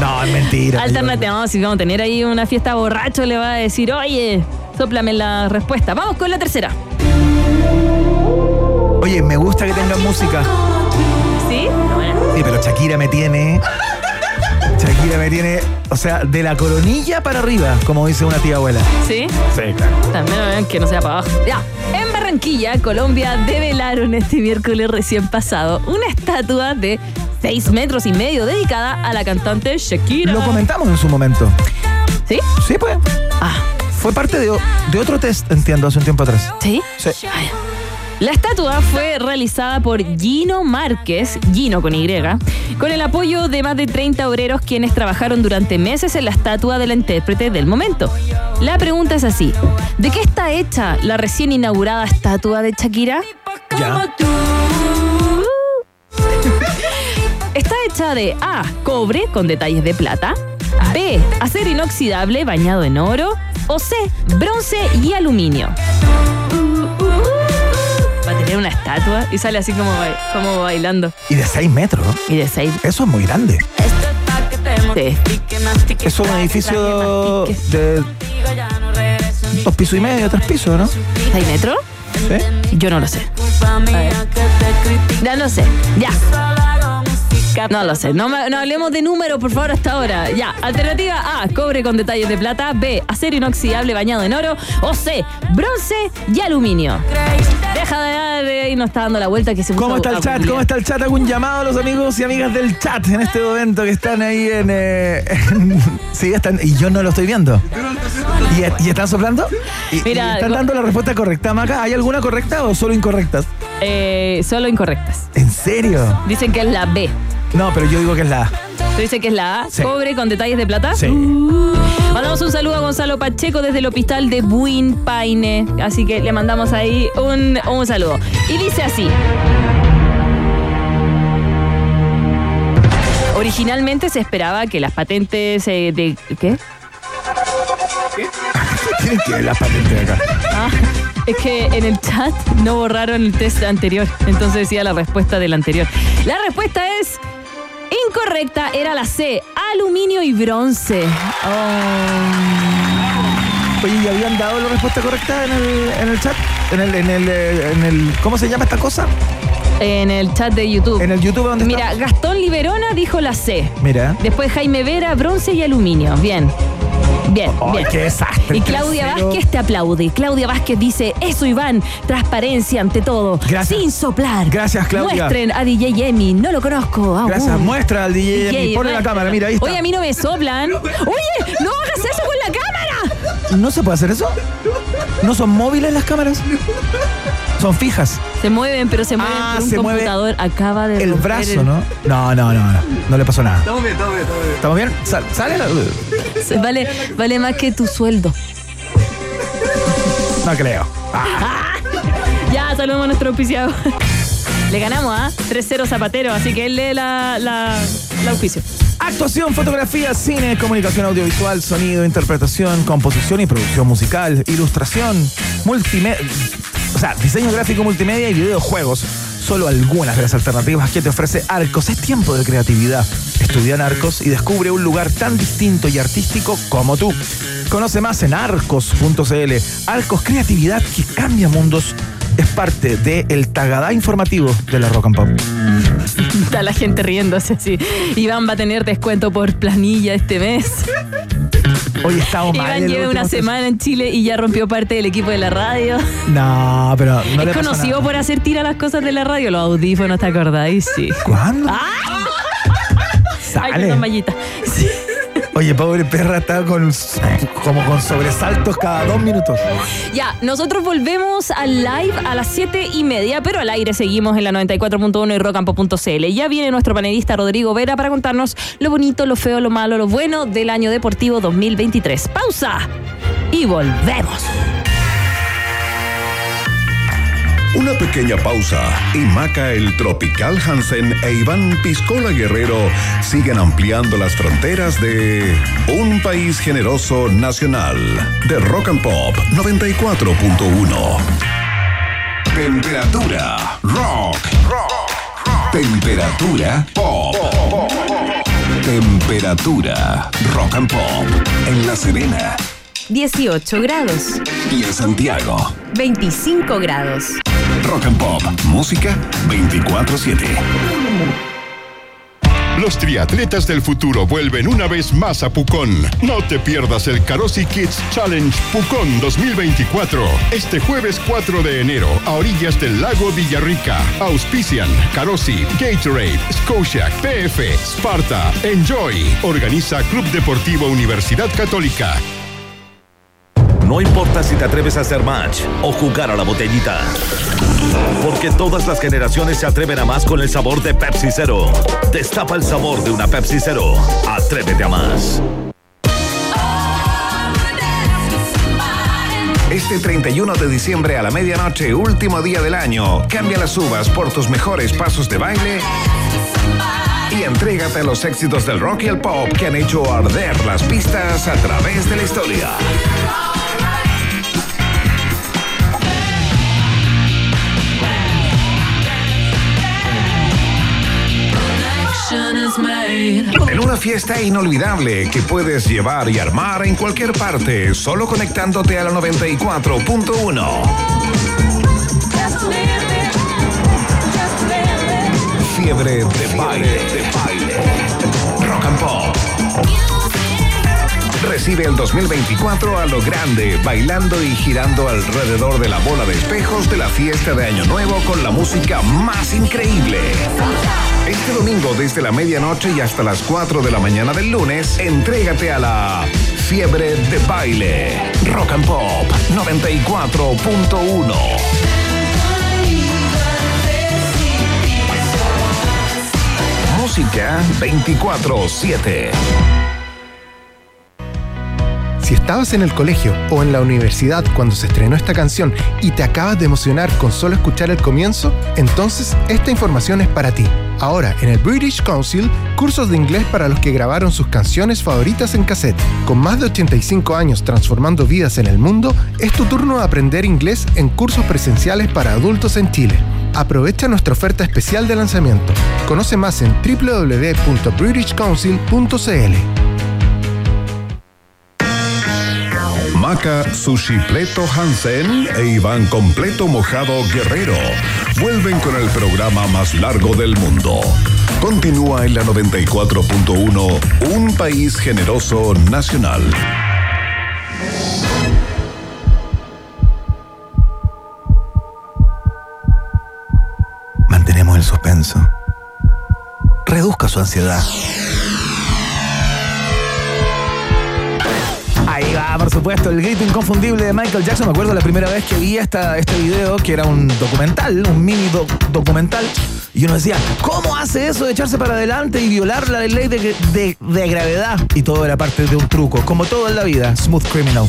Speaker 5: No, es mentira.
Speaker 6: Alternativa, vamos, si vamos a tener ahí una fiesta borracho, le va a decir, oye, sóplame la respuesta. Vamos con la tercera.
Speaker 5: Oye, me gusta que tengan música.
Speaker 6: ¿Sí? Bueno.
Speaker 5: Sí, pero Shakira me tiene. Shakira me tiene, o sea, de la coronilla para arriba, como dice una tía abuela.
Speaker 6: ¿Sí?
Speaker 5: Sí, claro.
Speaker 6: También ven que no sea para abajo. Ya. En Barranquilla, Colombia, develaron este miércoles recién pasado una estatua de 6 metros y medio dedicada a la cantante Shakira.
Speaker 5: Lo comentamos en su momento.
Speaker 6: ¿Sí?
Speaker 5: Sí, pues.
Speaker 6: Ah,
Speaker 5: Fue parte de, de otro test, entiendo, hace un tiempo atrás.
Speaker 6: ¿sí?
Speaker 5: Sí.
Speaker 6: Ah. La estatua fue realizada por Gino Márquez, Gino con Y, con el apoyo de más de 30 obreros quienes trabajaron durante meses en la estatua de la intérprete del momento. La pregunta es así, ¿de qué está hecha la recién inaugurada estatua de Shakira?
Speaker 5: Ya. [LAUGHS]
Speaker 6: Está hecha de A, cobre con detalles de plata, B, acero inoxidable bañado en oro, o C, bronce y aluminio. Va a tener una estatua y sale así como, como bailando.
Speaker 5: Y de 6 metros.
Speaker 6: Y de seis.
Speaker 5: Eso es muy grande.
Speaker 6: Sí.
Speaker 5: Eso es un edificio de dos pisos y medio, tres pisos, ¿no?
Speaker 6: ¿Seis metros?
Speaker 5: Sí.
Speaker 6: Yo no lo sé. Ya no sé. Ya. No lo sé. No, me- no hablemos de números, por favor, hasta ahora. Ya. Alternativa A, cobre con detalles de plata. B, acero inoxidable bañado en oro. O C, bronce y aluminio. Deja de dar y nos está dando la vuelta que se
Speaker 5: ¿Cómo está el
Speaker 6: a
Speaker 5: chat? ¿Cómo está el chat? Hago un llamado a los amigos y amigas del chat en este momento que están ahí en. eh, en- [LAUGHS] sí, están. Y yo no lo estoy viendo. ¿Y, y están soplando? ¿Y,
Speaker 6: Mira,
Speaker 5: y están
Speaker 6: go-
Speaker 5: dando la respuesta correcta, Maca? ¿Hay alguna correcta o solo incorrectas?
Speaker 6: Eh, solo incorrectas.
Speaker 5: ¿En serio?
Speaker 6: Dicen que es la B.
Speaker 5: No, pero yo digo que es la A.
Speaker 6: ¿Tú dices que es la A?
Speaker 5: Sí.
Speaker 6: ¿Cobre con detalles de plata?
Speaker 5: Sí.
Speaker 6: Mandamos un saludo a Gonzalo Pacheco desde el hospital de Buin Paine. Así que le mandamos ahí un, un saludo. Y dice así. Originalmente se esperaba que las patentes eh, de... ¿Qué? [LAUGHS]
Speaker 5: Que ver la patente de acá.
Speaker 6: Ah, es que en el chat no borraron el test anterior. Entonces decía la respuesta del anterior. La respuesta es... Incorrecta, era la C, aluminio y bronce. Oh.
Speaker 5: Oye, ¿y habían dado la respuesta correcta en el, en el chat? En el, en, el, eh, en el. ¿Cómo se llama esta cosa?
Speaker 6: En el chat de YouTube.
Speaker 5: En el YouTube donde
Speaker 6: Mira. Gastón Liberona dijo la C.
Speaker 5: Mira.
Speaker 6: Después Jaime Vera, bronce y aluminio. Bien. Bien,
Speaker 5: Ay,
Speaker 6: bien.
Speaker 5: qué desastre.
Speaker 6: Y Claudia. Vázquez te aplaude. Claudia Vázquez dice, eso Iván, transparencia ante todo.
Speaker 5: Gracias.
Speaker 6: Sin soplar.
Speaker 5: Gracias, Claudia.
Speaker 6: Muestren a DJ Emi, no lo conozco. aún.
Speaker 5: Gracias. Muestra al DJ,
Speaker 6: DJ,
Speaker 5: Emi. Ponle la cámara, mira, ahí está.
Speaker 6: Oye, a mí no me soplan. Oye, no hagas eso con la cámara.
Speaker 5: ¿No se puede hacer eso? ¿No son móviles las cámaras? Son fijas.
Speaker 6: Se mueven, pero se mueven
Speaker 5: Ah,
Speaker 6: por un
Speaker 5: se mueve
Speaker 6: computador. Acaba de
Speaker 5: El brazo,
Speaker 6: el-
Speaker 5: ¿no? No, no, no, no. No le pasó nada. Estamos bien, estamos bien, estamos bien. ¿Estamos bien? ¿Sale?
Speaker 6: Vale, vale más que tu sueldo.
Speaker 5: No creo. [LAUGHS]
Speaker 6: Ya, saludamos a nuestro auspiciado. Le ganamos a 3-0 Zapatero, así que él lee la, la, la auspicio.
Speaker 5: Actuación, fotografía, cine, comunicación audiovisual, sonido, interpretación, composición y producción musical, ilustración, multimedia, o sea, diseño gráfico multimedia y videojuegos. Solo algunas de las alternativas que te ofrece Arcos. Es tiempo de creatividad. Estudia en Arcos y descubre un lugar tan distinto y artístico como tú. Conoce más en arcos.cl. Arcos Creatividad que cambia mundos. Es parte del Tagadá informativo de la Rock and Pop.
Speaker 6: Está la gente riéndose así. Iván va a tener descuento por planilla este mes.
Speaker 5: Hoy estamos mal.
Speaker 6: Iván lleva una semana en Chile y ya rompió parte del equipo de la radio.
Speaker 5: No, pero no
Speaker 6: es conocido
Speaker 5: nada.
Speaker 6: por hacer tira las cosas de la radio, los audífonos, ¿te acordáis? Sí.
Speaker 5: ¿Cuándo?
Speaker 6: ¡Ah! Ay,
Speaker 5: Sale.
Speaker 6: perdón, mallita. Sí.
Speaker 5: Oye, pobre perra está con como con sobresaltos cada dos minutos.
Speaker 6: Ya, nosotros volvemos al live a las 7 y media, pero al aire seguimos en la 94.1 y rocampo.cl. Ya viene nuestro panelista Rodrigo Vera para contarnos lo bonito, lo feo, lo malo, lo bueno del año deportivo 2023. Pausa y volvemos.
Speaker 4: Una pequeña pausa y Maca el Tropical Hansen e Iván Piscola Guerrero siguen ampliando las fronteras de un país generoso nacional de Rock and Pop 94.1. Temperatura rock. Temperatura pop. Temperatura rock and pop en La Serena
Speaker 2: 18 grados.
Speaker 4: y en Santiago.
Speaker 2: 25 grados.
Speaker 4: Rock and Pop, música 24/7.
Speaker 7: Los triatletas del futuro vuelven una vez más a Pucón. No te pierdas el Carosi Kids Challenge Pucón 2024. Este jueves 4 de enero, a orillas del lago Villarrica. Auspician Carosi, Gatorade, Scotiac, PF, Sparta, Enjoy. Organiza Club Deportivo Universidad Católica.
Speaker 8: No importa si te atreves a hacer match o jugar a la botellita. Porque todas las generaciones se atreven a más con el sabor de Pepsi Cero. Destapa el sabor de una Pepsi Cero. Atrévete a más.
Speaker 4: Este 31 de diciembre a la medianoche, último día del año, cambia las uvas por tus mejores pasos de baile y entrégate a los éxitos del rock y el pop que han hecho arder las pistas a través de la historia. En una fiesta inolvidable que puedes llevar y armar en cualquier parte, solo conectándote a la 94.1. Fiebre de baile, de baile. Rock and Pop. Recibe el 2024 a lo grande, bailando y girando alrededor de la bola de espejos de la fiesta de Año Nuevo con la música más increíble. Este domingo desde la medianoche y hasta las 4 de la mañana del lunes, entrégate a la Fiebre de Baile. Rock and Pop 94.1. Música 24-7.
Speaker 9: Si estabas en el colegio o en la universidad cuando se estrenó esta canción y te acabas de emocionar con solo escuchar el comienzo, entonces esta información es para ti. Ahora, en el British Council, cursos de inglés para los que grabaron sus canciones favoritas en cassette. Con más de 85 años transformando vidas en el mundo, es tu turno de aprender inglés en cursos presenciales para adultos en Chile. Aprovecha nuestra oferta especial de lanzamiento. Conoce más en www.britishcouncil.cl.
Speaker 4: Maca Sushi Pleto Hansen e Iván Completo Mojado Guerrero vuelven con el programa más largo del mundo. Continúa en la 94.1, un país generoso nacional.
Speaker 10: Mantenemos el suspenso. Reduzca su ansiedad.
Speaker 5: Por supuesto, el grito inconfundible de Michael Jackson. Me acuerdo la primera vez que vi esta, este video, que era un documental, un mini doc- documental. Y uno decía, ¿cómo hace eso de echarse para adelante y violar la ley de, de- de gravedad? Y todo era parte de un truco, como todo en la vida. Smooth Criminal.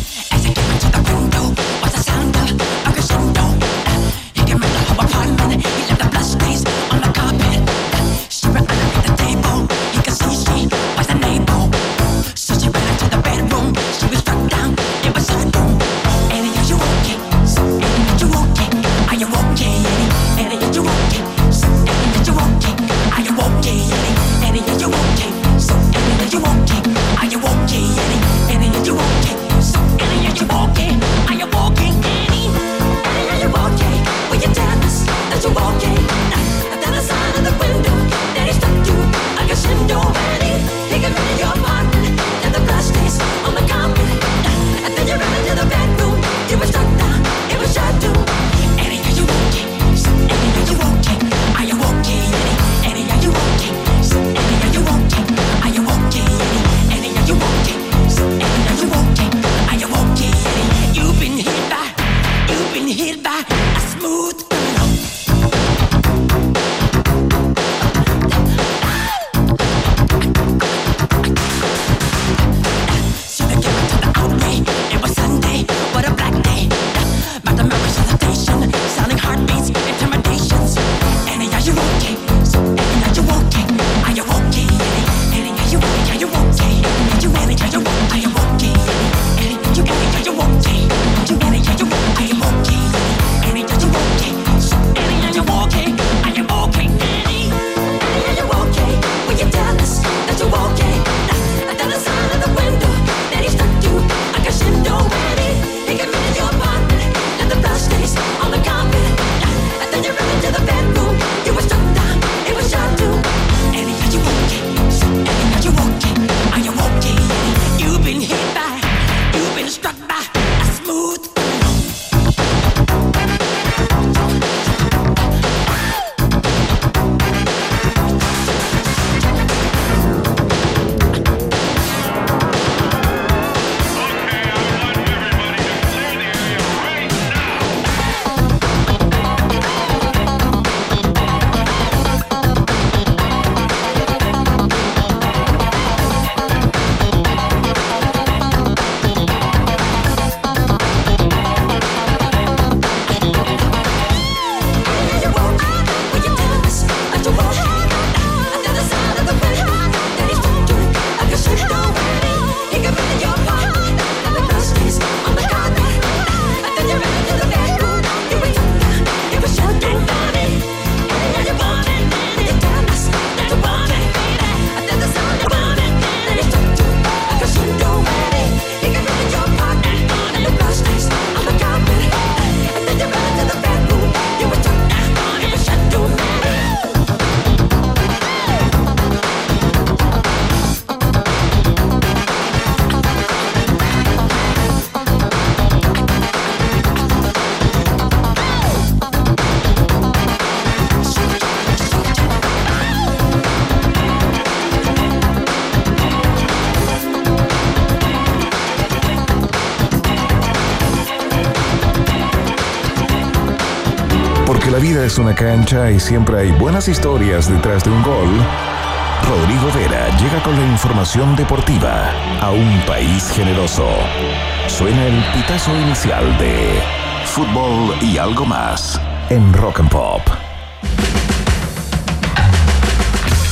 Speaker 4: Es una cancha y siempre hay buenas historias detrás de un gol, Rodrigo Vera llega con la información deportiva a un país generoso. Suena el pitazo inicial de fútbol y algo más en Rock and Pop.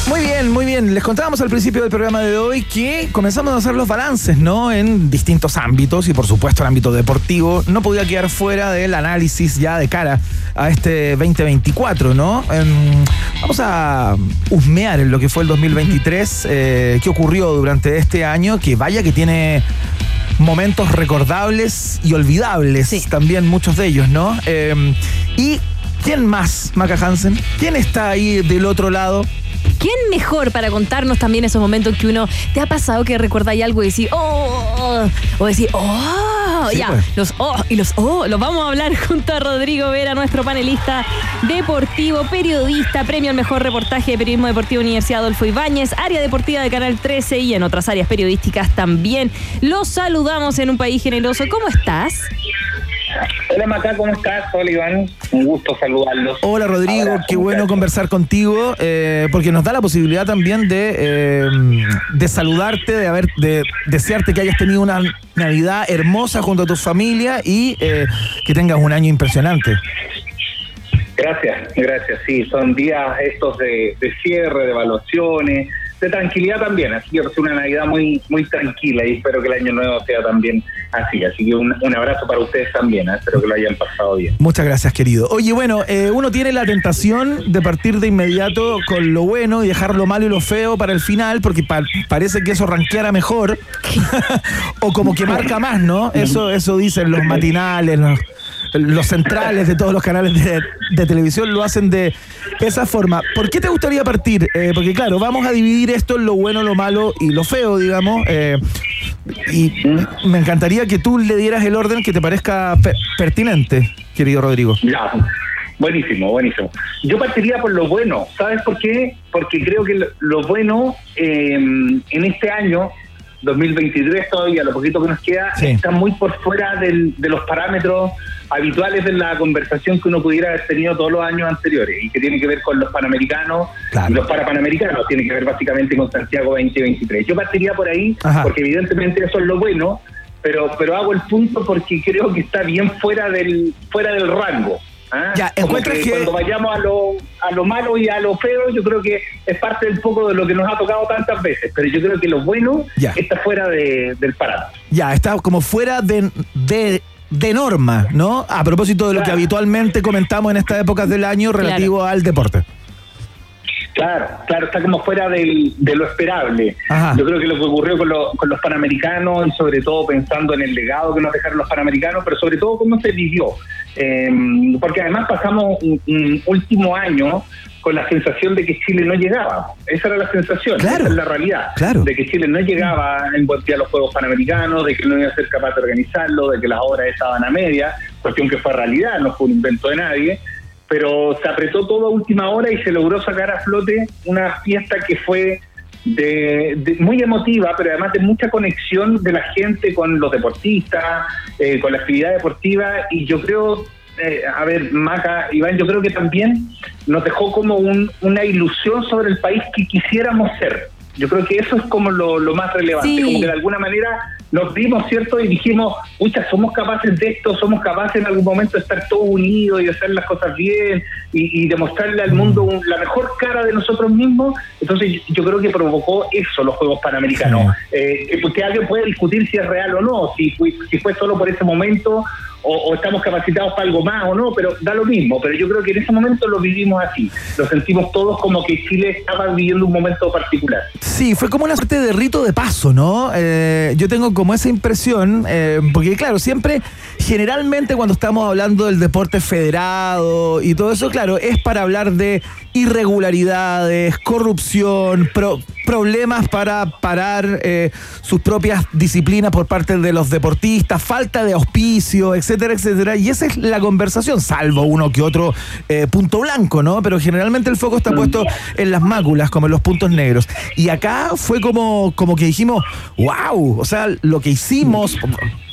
Speaker 5: Muy bien, muy bien. Les contábamos al principio del programa de hoy que comenzamos a hacer los balances, ¿no? En distintos ámbitos y por supuesto el ámbito deportivo no podía quedar fuera del análisis ya de cara a este 2024, ¿no? Em, vamos a husmear en lo que fue el 2023, eh, qué ocurrió durante este año, que vaya que tiene momentos recordables y olvidables, también muchos de ellos, ¿no? Em, y ¿quién más, Maca Hansen? ¿Quién está ahí del otro lado?
Speaker 6: ¿Quién mejor para contarnos también esos momentos que uno te ha pasado que recordáis algo y decir, oh, o decir, oh,
Speaker 5: Sí,
Speaker 6: ya,
Speaker 5: pues.
Speaker 6: los oh y los oh, los vamos a hablar [LAUGHS] junto a Rodrigo Vera, nuestro panelista deportivo, periodista, premio al mejor reportaje de periodismo deportivo Universidad Adolfo Ibáñez, área deportiva de Canal 13 y en otras áreas periodísticas también. Los saludamos en un país generoso. ¿Cómo estás?
Speaker 11: Hola Maca, ¿cómo estás? Hola Iván, un gusto saludarlos.
Speaker 5: Hola Rodrigo,
Speaker 11: Abrazo,
Speaker 5: qué bueno conversar contigo, eh, porque nos da la posibilidad también de, eh, de saludarte, de haber, de desearte que hayas tenido una Navidad hermosa junto a tu familia y eh, que tengas un año impresionante.
Speaker 11: Gracias, gracias. Sí, son días estos de, de cierre, de evaluaciones, de tranquilidad también. Así que es una Navidad muy muy tranquila y espero que el año nuevo sea también así. Así que un, un abrazo para ustedes también. ¿eh? Espero que lo hayan pasado bien.
Speaker 5: Muchas gracias, querido. Oye, bueno, eh, uno tiene la tentación de partir de inmediato con lo bueno y dejar lo malo y lo feo para el final, porque pa- parece que eso ranqueara mejor, [LAUGHS] o como que marca más, ¿no? Eso, eso dicen los matinales, los, los centrales de todos los canales de, televisión lo hacen de esa forma. ¿Por qué te gustaría partir? Eh, porque claro, vamos a dividir esto en lo bueno, lo malo y lo feo, digamos. eh, y me encantaría que tú le dieras el orden que te parezca per- pertinente, querido Rodrigo.
Speaker 11: Ya, buenísimo, buenísimo. Yo partiría por lo bueno. ¿Sabes por qué? Porque creo que lo, lo bueno eh, en este año, 2023 todavía, lo poquito que nos queda,
Speaker 5: Sí.
Speaker 11: está muy por fuera del- de los parámetros habituales de la conversación que uno pudiera haber tenido todos los años anteriores y que tiene que ver con los panamericanos
Speaker 5: Claro.
Speaker 11: y los parapanamericanos, tiene que ver básicamente con Santiago 2023. Yo partiría por ahí
Speaker 5: Ajá.
Speaker 11: porque evidentemente eso es lo bueno, pero pero hago el punto porque creo que está bien fuera del fuera del rango. ¿Ah?
Speaker 5: Ya, ¿encuentras que-
Speaker 11: cuando vayamos a lo, a lo malo y a lo feo, yo creo que es parte del poco de lo que nos ha tocado tantas veces, pero yo creo que lo bueno
Speaker 5: Ya.
Speaker 11: está fuera de- del parámetro.
Speaker 5: Ya, está como fuera de, de, de norma, ¿no? A propósito de lo que habitualmente comentamos en estas épocas del año relativo al deporte.
Speaker 11: Claro, claro, está como fuera del- de lo esperable.
Speaker 5: Ajá.
Speaker 11: Yo creo que lo que ocurrió con, lo- con los panamericanos y sobre todo pensando en el legado que nos dejaron los panamericanos, pero sobre todo cómo se vivió. Eh, porque además pasamos un, un último año con la sensación de que Chile no llegaba. Esa era la sensación,
Speaker 5: Claro,
Speaker 11: esa es la realidad.
Speaker 5: claro.
Speaker 11: De que Chile no llegaba en buen pie a los Juegos Panamericanos, de que no iba a ser capaz de organizarlo, de que las obras estaban a media, cuestión que fue realidad, no fue un invento de nadie pero se apretó todo a última hora y se logró sacar a flote una fiesta que fue de, de- muy emotiva, pero además de mucha conexión de la gente con los deportistas, eh, con la actividad deportiva, y yo creo, eh, a ver, Maca, Iván, yo creo que también nos dejó como un- una ilusión sobre el país que quisiéramos ser. Yo creo que eso es como lo, lo más relevante,
Speaker 6: Sí.
Speaker 11: como que de alguna manera nos vimos, ¿cierto? Y dijimos, pucha, somos capaces de esto, somos capaces en algún momento de estar todos unidos y hacer las cosas bien y, y demostrarle al mundo un- la mejor cara de nosotros mismos. Entonces yo, yo creo que provocó eso los Juegos Panamericanos. Eh, que- porque alguien puede discutir si es real o no, si si fue solo por ese momento o, estamos capacitados para algo más o no, pero da lo mismo. Pero yo creo que en ese momento lo vivimos así. Lo sentimos todos como que Chile estaba viviendo un momento particular.
Speaker 5: Sí, fue como una suerte de rito de paso, ¿no? Eh, yo tengo como esa impresión, eh, porque claro, siempre, generalmente cuando estamos hablando del deporte federado y todo eso, claro, es para hablar de irregularidades, corrupción, pro- problemas para parar eh, sus propias disciplinas por parte de los deportistas, falta de auspicio, etcétera, etcétera. Y esa es la conversación, salvo uno que otro eh, punto blanco, ¿no? Pero generalmente el foco está puesto en las máculas, como en los puntos negros. Y acá fue como, como que dijimos, wow, o sea, lo que hicimos,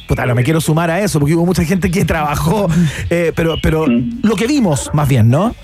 Speaker 5: puta, no me quiero sumar a eso, porque hubo mucha gente que trabajó, eh, pero, pero lo que vimos, más bien, ¿no?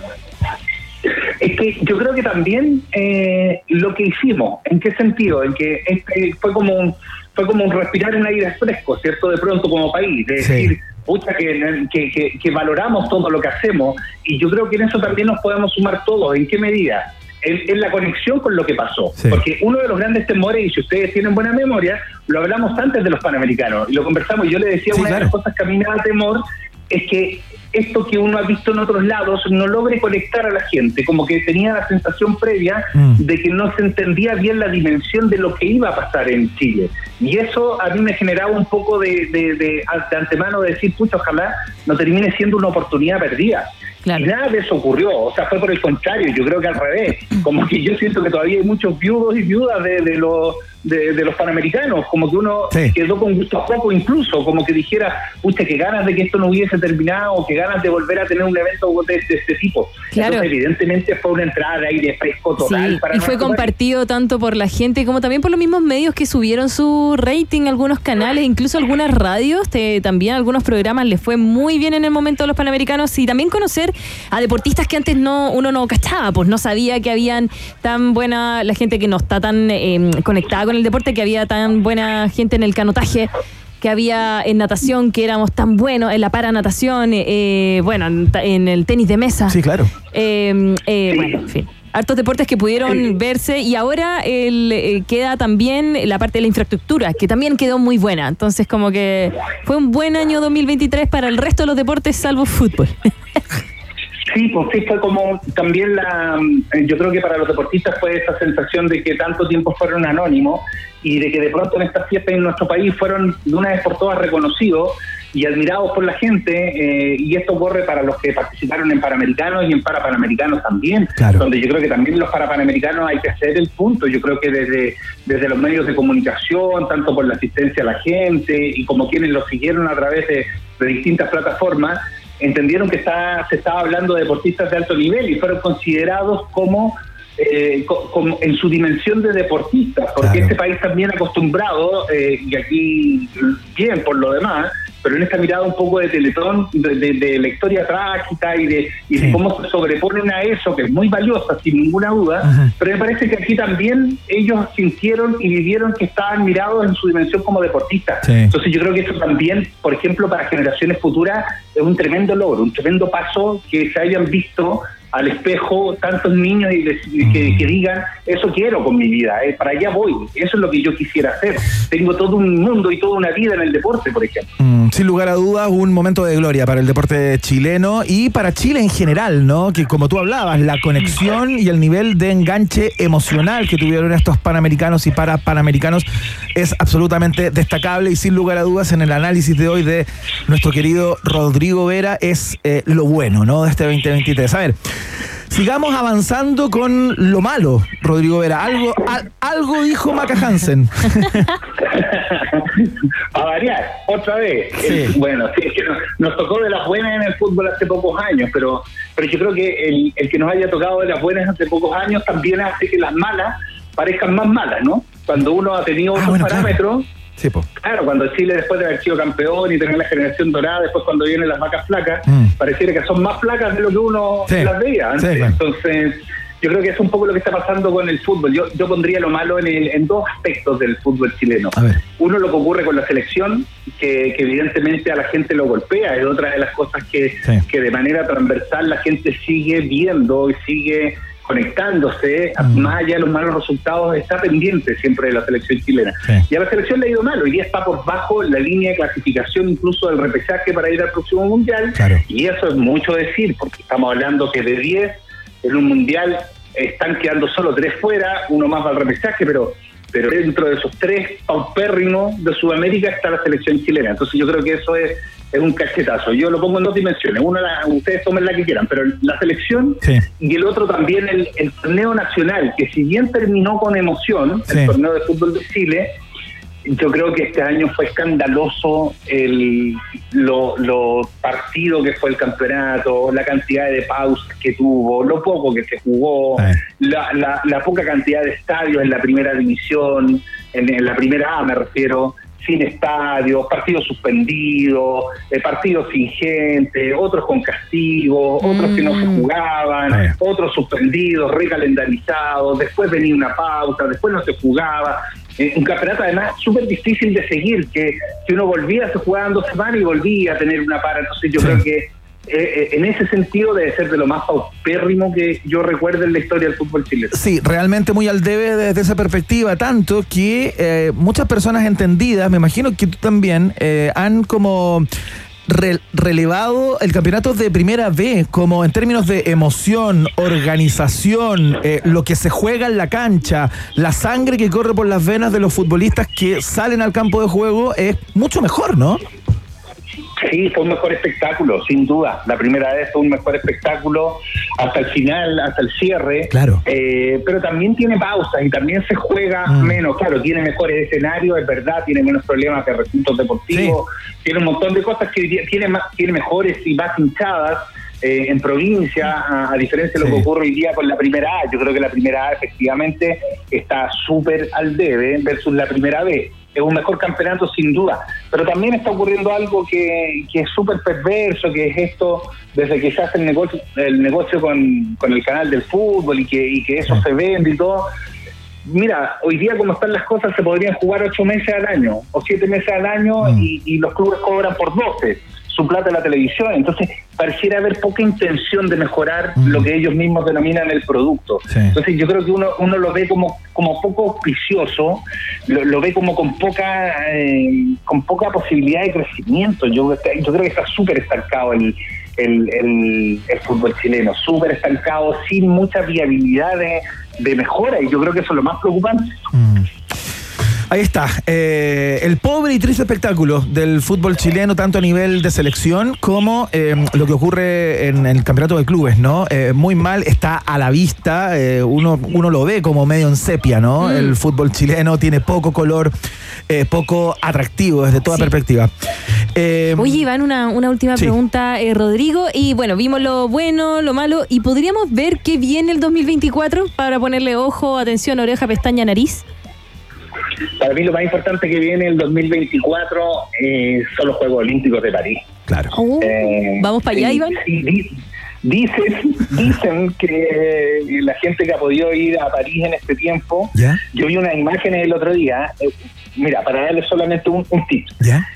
Speaker 11: Es que yo creo que también eh, lo que hicimos, ¿en qué sentido? En que este fue como un, fue como un respirar un aire fresco, ¿cierto? De pronto como país, de
Speaker 5: Sí.
Speaker 11: decir, pucha, que, que, valoramos todo lo que hacemos y yo creo que en eso también nos podemos sumar todos. ¿En qué medida? En, en la conexión con lo que pasó.
Speaker 5: Sí.
Speaker 11: Porque uno de los grandes temores, y si ustedes tienen buena memoria, lo hablamos antes de los Panamericanos y lo conversamos y yo le decía,
Speaker 5: Sí,
Speaker 11: una
Speaker 5: claro.
Speaker 11: de las cosas que a mí me da temor es que esto que uno ha visto en otros lados no logre conectar a la gente, como que tenía la sensación previa
Speaker 5: Mm.
Speaker 11: de que no se entendía bien la dimensión de lo que iba a pasar en Chile. Y eso a mí me generaba un poco de, de, de- de antemano de decir, pucha, ojalá no termine siendo una oportunidad perdida.
Speaker 6: Claro.
Speaker 11: Y nada de eso ocurrió, o sea, fue por el contrario, yo creo que al revés, como que yo siento que todavía hay muchos viudos y viudas de, de los de, de los panamericanos, como que uno
Speaker 5: Sí.
Speaker 11: quedó con gusto a poco incluso, como que dijera, pucha, que ganas de que esto no hubiese terminado, que ganas de volver a tener un evento de, de este tipo.
Speaker 6: Claro.
Speaker 11: Entonces, evidentemente fue una entrada de aire fresco total
Speaker 6: Sí,
Speaker 11: para
Speaker 6: y fue
Speaker 11: país.
Speaker 6: compartido tanto por la gente como también por los mismos medios que subieron su rating, algunos canales, incluso algunas radios, te- también algunos programas les fue muy bien en el momento de los Panamericanos y también conocer a deportistas que antes no uno no cachaba, pues no sabía que habían tan buena, la gente que no está tan eh, conectada con el deporte, que había tan buena gente en el canotaje que había en natación, que éramos tan buenos, en la paranatación, eh, eh, bueno, en, ta- en el tenis de mesa.
Speaker 5: Sí, claro.
Speaker 6: Eh, eh,
Speaker 11: Sí.
Speaker 6: Bueno, en fin. Hartos deportes que pudieron
Speaker 11: Sí.
Speaker 6: verse y ahora el, eh, queda también la parte de la infraestructura, que también quedó muy buena. Entonces, como que fue un buen año 2023 para el resto de los deportes, salvo fútbol. [LAUGHS]
Speaker 11: Sí, pues sí, fue como también la. eh, Yo creo que para los deportistas fue esa sensación de que tanto tiempo fueron anónimos y de que de pronto en estas fiestas en nuestro país fueron de una vez por todas reconocidos y admirados por la gente. eh, y esto corre para los que participaron en Panamericanos y en Parapanamericanos también,
Speaker 5: Claro.
Speaker 11: donde yo creo que también los Parapanamericanos hay que hacer el punto. Yo creo que desde, desde los medios de comunicación, tanto por la asistencia a la gente y como quienes lo siguieron a través de, de distintas plataformas, entendieron que está, se estaba hablando de deportistas de alto nivel y fueron considerados como, eh, co- como en su dimensión de deportistas, porque
Speaker 5: Claro.
Speaker 11: este país también acostumbrado, eh, y aquí bien por lo demás, pero en esta mirada un poco de teletón, de, de- de la historia trágica y de, y de
Speaker 5: Sí.
Speaker 11: cómo se sobreponen a eso, que es muy valiosa, sin ninguna duda, pero me parece que aquí también ellos sintieron y vivieron que estaban mirados en su dimensión como deportistas.
Speaker 5: Sí.
Speaker 11: Entonces yo creo que eso también, por ejemplo, para generaciones futuras es un tremendo logro, un tremendo paso que se hayan visto al espejo tantos niños y de- y que, que digan, eso quiero con mi vida, eh, para allá voy, eso es lo que yo quisiera hacer. Tengo todo un mundo y toda una vida en el deporte, por ejemplo.
Speaker 5: Mm, sin lugar a dudas, un momento de gloria para el deporte chileno y para Chile en general, ¿no? Que como tú hablabas, la conexión y el nivel de enganche emocional que tuvieron estos panamericanos y para panamericanos es absolutamente destacable y sin lugar a dudas en el análisis de hoy de nuestro querido Rodrigo Vera es eh, lo bueno, ¿no? De este 2023. A ver. Sigamos avanzando con lo malo, Rodrigo Vera. Algo, al- algo dijo Maca Hansen. [LAUGHS]
Speaker 11: a variar, otra vez.
Speaker 5: Sí.
Speaker 11: El- bueno, sí, es que nos, nos tocó de las buenas en el fútbol hace pocos años, pero, pero yo creo que el, el que nos haya tocado de las buenas hace pocos años también hace que las malas parezcan más malas, ¿no? Cuando uno ha tenido
Speaker 5: Ah,
Speaker 11: otros
Speaker 5: bueno, claro.
Speaker 11: Parámetros,
Speaker 5: Sí, po.
Speaker 11: Claro, cuando Chile después de haber sido campeón y tener la generación dorada, después cuando vienen las vacas flacas,
Speaker 5: Mm.
Speaker 11: pareciera que son más flacas de lo que uno
Speaker 5: Sí.
Speaker 11: las veía antes.
Speaker 5: Sí, claro.
Speaker 11: Entonces, yo creo que es un poco lo que está pasando con el fútbol. Yo, yo pondría lo malo en, el- en dos aspectos del fútbol chileno. Uno, lo que ocurre con la selección, que, que evidentemente a la gente lo golpea, es otra de las cosas que,
Speaker 5: Sí.
Speaker 11: que de manera transversal la gente sigue viendo y sigue conectándose,
Speaker 5: Mm.
Speaker 11: más allá de los malos resultados, está pendiente siempre de la selección chilena.
Speaker 5: Sí.
Speaker 11: Y a la selección le ha ido mal, hoy día está por bajo la línea de clasificación incluso del repechaje para ir al próximo mundial,
Speaker 5: Claro.
Speaker 11: y eso es mucho decir, porque estamos hablando que de 10 en un mundial están quedando solo tres fuera, uno más va al repechaje, pero pero dentro de esos tres paupérrimos de Sudamérica está la selección chilena. Entonces yo creo que eso es, es un cachetazo. Yo lo pongo en dos dimensiones. Una, la- ustedes tomen la que quieran, pero la selección
Speaker 5: Sí.
Speaker 11: y el otro también el, el torneo nacional, que si bien terminó con emoción,
Speaker 5: Sí.
Speaker 11: el torneo de fútbol de Chile, yo creo que este año fue escandaloso el lo, lo partido que fue el campeonato, la cantidad de pausas que tuvo, lo poco que se jugó, la, la, la poca cantidad de estadios en la primera división, en, en la primera A me refiero, sin estadios, partidos suspendidos, eh, partidos sin gente, otros con castigo, otros que no se jugaban, otros suspendidos, recalendarizados, después venía una pausa, después no se jugaba. Eh, un campeonato además súper difícil de seguir, que, que uno volvía, se jugaban dos semanas y volvía a tener una para. Entonces yo creo que eh, eh, en ese sentido debe ser de lo más paupérrimo que yo recuerdo en la historia del fútbol chileno.
Speaker 5: Sí, realmente muy al debe desde esa perspectiva, tanto que eh, muchas personas entendidas, me imagino que tú también, eh, han como re- relevado el campeonato de primera B como en términos de emoción, organización, eh, lo que se juega en la cancha, la sangre que corre por las venas de los futbolistas que salen al campo de juego es mucho mejor, ¿no?
Speaker 11: Sí, fue un mejor espectáculo, sin duda. La primera vez fue un mejor espectáculo hasta el final, hasta el cierre.
Speaker 5: Claro.
Speaker 11: Eh, pero también tiene pausas y también se juega
Speaker 5: Mm.
Speaker 11: menos. Claro, tiene mejores escenarios, es verdad, tiene menos problemas que recintos deportivos, tiene un montón de cosas que tiene, más, tiene mejores y más hinchadas. eh, en provincia, a, a diferencia de lo
Speaker 5: Sí.
Speaker 11: que ocurre hoy día con la primera A. Yo creo que la primera A efectivamente está súper al debe versus la primera B. Es un mejor campeonato sin duda, pero también está ocurriendo algo que, que es súper perverso, que es esto, desde que se hace el negocio, el negocio con, con el canal del fútbol y que, y que eso se vende y todo. Mira, hoy día como están las cosas se podrían jugar ocho meses al año o siete meses al año y, y los clubes cobran por 12 su plata en la televisión. Entonces pareciera haber poca intención de mejorar lo que ellos mismos denominan el producto.
Speaker 5: Sí.
Speaker 11: Entonces yo creo que uno, uno lo ve como, como poco auspicioso, lo, lo ve como con poca eh, con poca posibilidad de crecimiento. Yo, yo creo que está súper estancado el, el, el- el fútbol chileno, súper estancado, sin mucha viabilidad de, de mejora, y yo creo que eso es lo más preocupante.
Speaker 5: Ahí está, eh, el pobre y triste espectáculo del fútbol chileno, tanto a nivel de selección como eh, lo que ocurre en el campeonato de clubes, ¿no? Eh, muy mal, está a la vista, uno, uno lo ve como medio en sepia, ¿no? El fútbol chileno tiene poco color, poco atractivo desde toda perspectiva.
Speaker 6: Oye, Iván, una, una última
Speaker 5: Sí.
Speaker 6: pregunta, eh, Rodrigo. Y bueno, vimos lo bueno, lo malo. ¿Y podríamos ver qué viene el 2024 para ponerle ojo, atención, oreja, pestaña, nariz?
Speaker 11: Para mí lo más importante que viene el 2024 eh, son los Juegos Olímpicos de París.
Speaker 5: Claro.
Speaker 6: Oh,
Speaker 11: Eh,
Speaker 6: ¿Vamos para allá,
Speaker 11: sí,
Speaker 6: Iván?
Speaker 11: sí, di- dicen, [LAUGHS] dicen que la gente que ha podido ir a París en este tiempo,
Speaker 5: ¿Ya?
Speaker 11: yo vi unas imágenes el otro día, eh, mira, para darles solamente un, un tip.
Speaker 5: ¿Ya?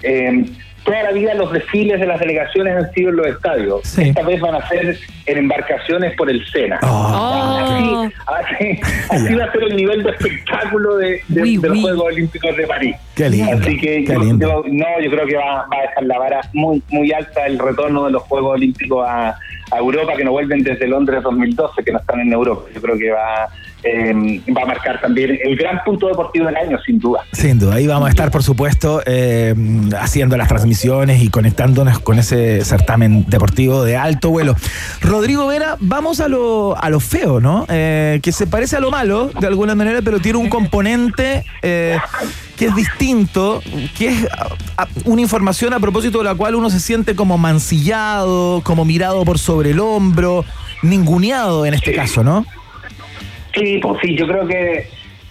Speaker 11: Toda la vida los desfiles de las delegaciones han sido en los estadios.
Speaker 5: Sí.
Speaker 11: Esta vez van a ser en embarcaciones por el Sena.
Speaker 6: Oh.
Speaker 11: Así, [LAUGHS] así, así va a ser el nivel de espectáculo de, de-
Speaker 6: Oui,
Speaker 11: de los
Speaker 6: oui.
Speaker 11: Juegos Olímpicos de París.
Speaker 5: Qué lindo,
Speaker 11: Así que
Speaker 5: qué
Speaker 11: yo,
Speaker 5: lindo.
Speaker 11: yo- no, yo creo que va, va a dejar la vara muy muy alta el retorno de los Juegos Olímpicos a, a Europa, que no vuelven desde Londres 2012, que no están en Europa. Yo creo que va, eh, va a marcar también el gran punto deportivo del año, sin duda.
Speaker 5: Sin duda, ahí vamos a estar, por supuesto, eh, haciendo las transmisiones y conectándonos con ese certamen deportivo de alto vuelo. Rodrigo Vera, vamos a lo, a lo feo, ¿no? Eh, que se parece a lo malo, de alguna manera, pero tiene un componente eh, que es distinto, que es una información a propósito de la cual uno se siente como mancillado, como mirado por sobre el hombro, ninguneado en este caso, ¿no?
Speaker 11: Sí, pues sí, yo creo que,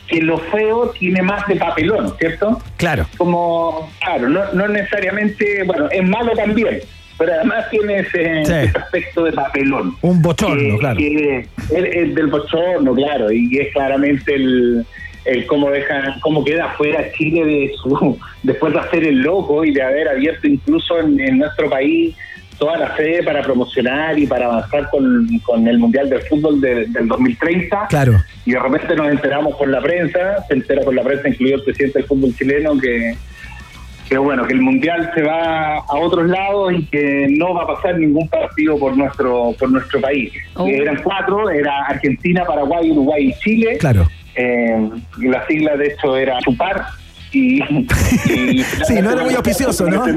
Speaker 11: que lo feo tiene más de papelón, ¿cierto?
Speaker 5: Claro.
Speaker 11: Como, claro, no, no necesariamente, bueno, es malo también, pero además tiene ese,
Speaker 5: Sí.
Speaker 11: ese aspecto de papelón.
Speaker 5: Un bochorno,
Speaker 11: que-
Speaker 5: claro.
Speaker 11: que es, es del bochorno, claro, y es claramente el, el cómo deja, cómo queda fuera Chile de su, [LAUGHS] después de hacer el loco y de haber abierto incluso en, en nuestro país toda la sede para promocionar y para avanzar con, con el Mundial del Fútbol de- del 2030
Speaker 5: Claro.
Speaker 11: y de repente nos enteramos por la prensa, se entera por la prensa, incluido el presidente del fútbol chileno, que, que bueno, que el mundial se va a otros lados y que no va a pasar ningún partido por nuestro por nuestro país.
Speaker 6: Oh.
Speaker 11: Eh, Eran cuatro, era Argentina, Paraguay, Uruguay y Chile.
Speaker 5: Claro.
Speaker 11: Eh, y la sigla de hecho era chupar y, y- [LAUGHS]
Speaker 5: Sí, no era muy auspicioso, ¿no? [LAUGHS]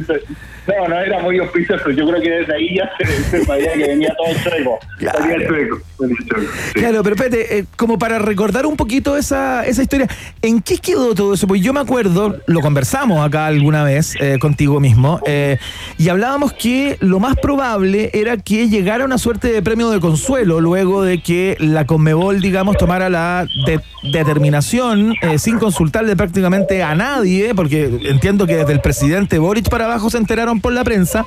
Speaker 11: No, no era muy auspicioso. Yo creo que desde ahí ya se, sabía que venía todo chueco.
Speaker 5: Claro.
Speaker 11: Venía venía chueco, sí.
Speaker 5: Claro, pero espérate, eh, como para recordar un poquito esa, esa historia, ¿en qué quedó todo eso? Porque yo me acuerdo, lo conversamos acá alguna vez eh, contigo mismo, eh, y hablábamos que lo más probable era que llegara una suerte de premio de consuelo luego de que la Conmebol, digamos, tomara la de- determinación, sin consultarle prácticamente a nadie, porque entiendo que desde el presidente Boric para abajo se enteraron por la prensa,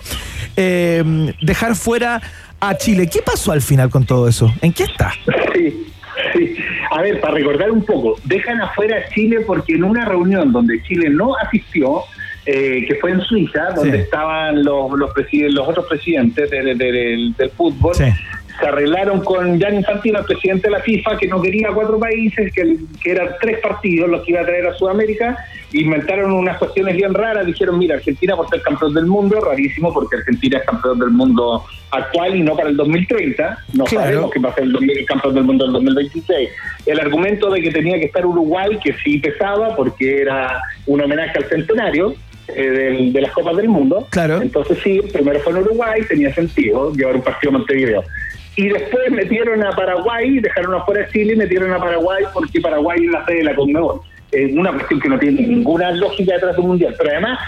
Speaker 5: eh, dejar fuera a Chile. ¿Qué pasó al final con todo eso? ¿En qué está?
Speaker 11: Sí, sí. A ver, para recordar un poco, dejan afuera a Chile porque en una reunión donde Chile no asistió, eh, que fue en Suiza, donde
Speaker 5: Sí.
Speaker 11: estaban los los, los otros presidentes del, del- del fútbol,
Speaker 5: Sí.
Speaker 11: Se arreglaron con Gianni Infantino, el presidente de la FIFA, que no quería cuatro países, que, que eran tres partidos los que iba a traer a Sudamérica, inventaron unas cuestiones bien raras, dijeron, mira, Argentina por ser campeón del mundo, rarísimo, porque Argentina es campeón del mundo actual y no para el 2030, no
Speaker 5: Claro.
Speaker 11: sabemos que va a ser el, 2000 el campeón del mundo en el 2026. El argumento de que tenía que estar Uruguay, que sí pesaba, porque era un homenaje al centenario, eh, del- de las Copas del Mundo.
Speaker 5: Claro.
Speaker 11: Entonces sí, primero fue en Uruguay, tenía sentido llevar un partido a Montevideo. Y después metieron a Paraguay, dejaron afuera a Chile y metieron a Paraguay porque Paraguay es la sede de la Conmebol. Es una cuestión que no tiene ninguna lógica detrás de un mundial. Pero además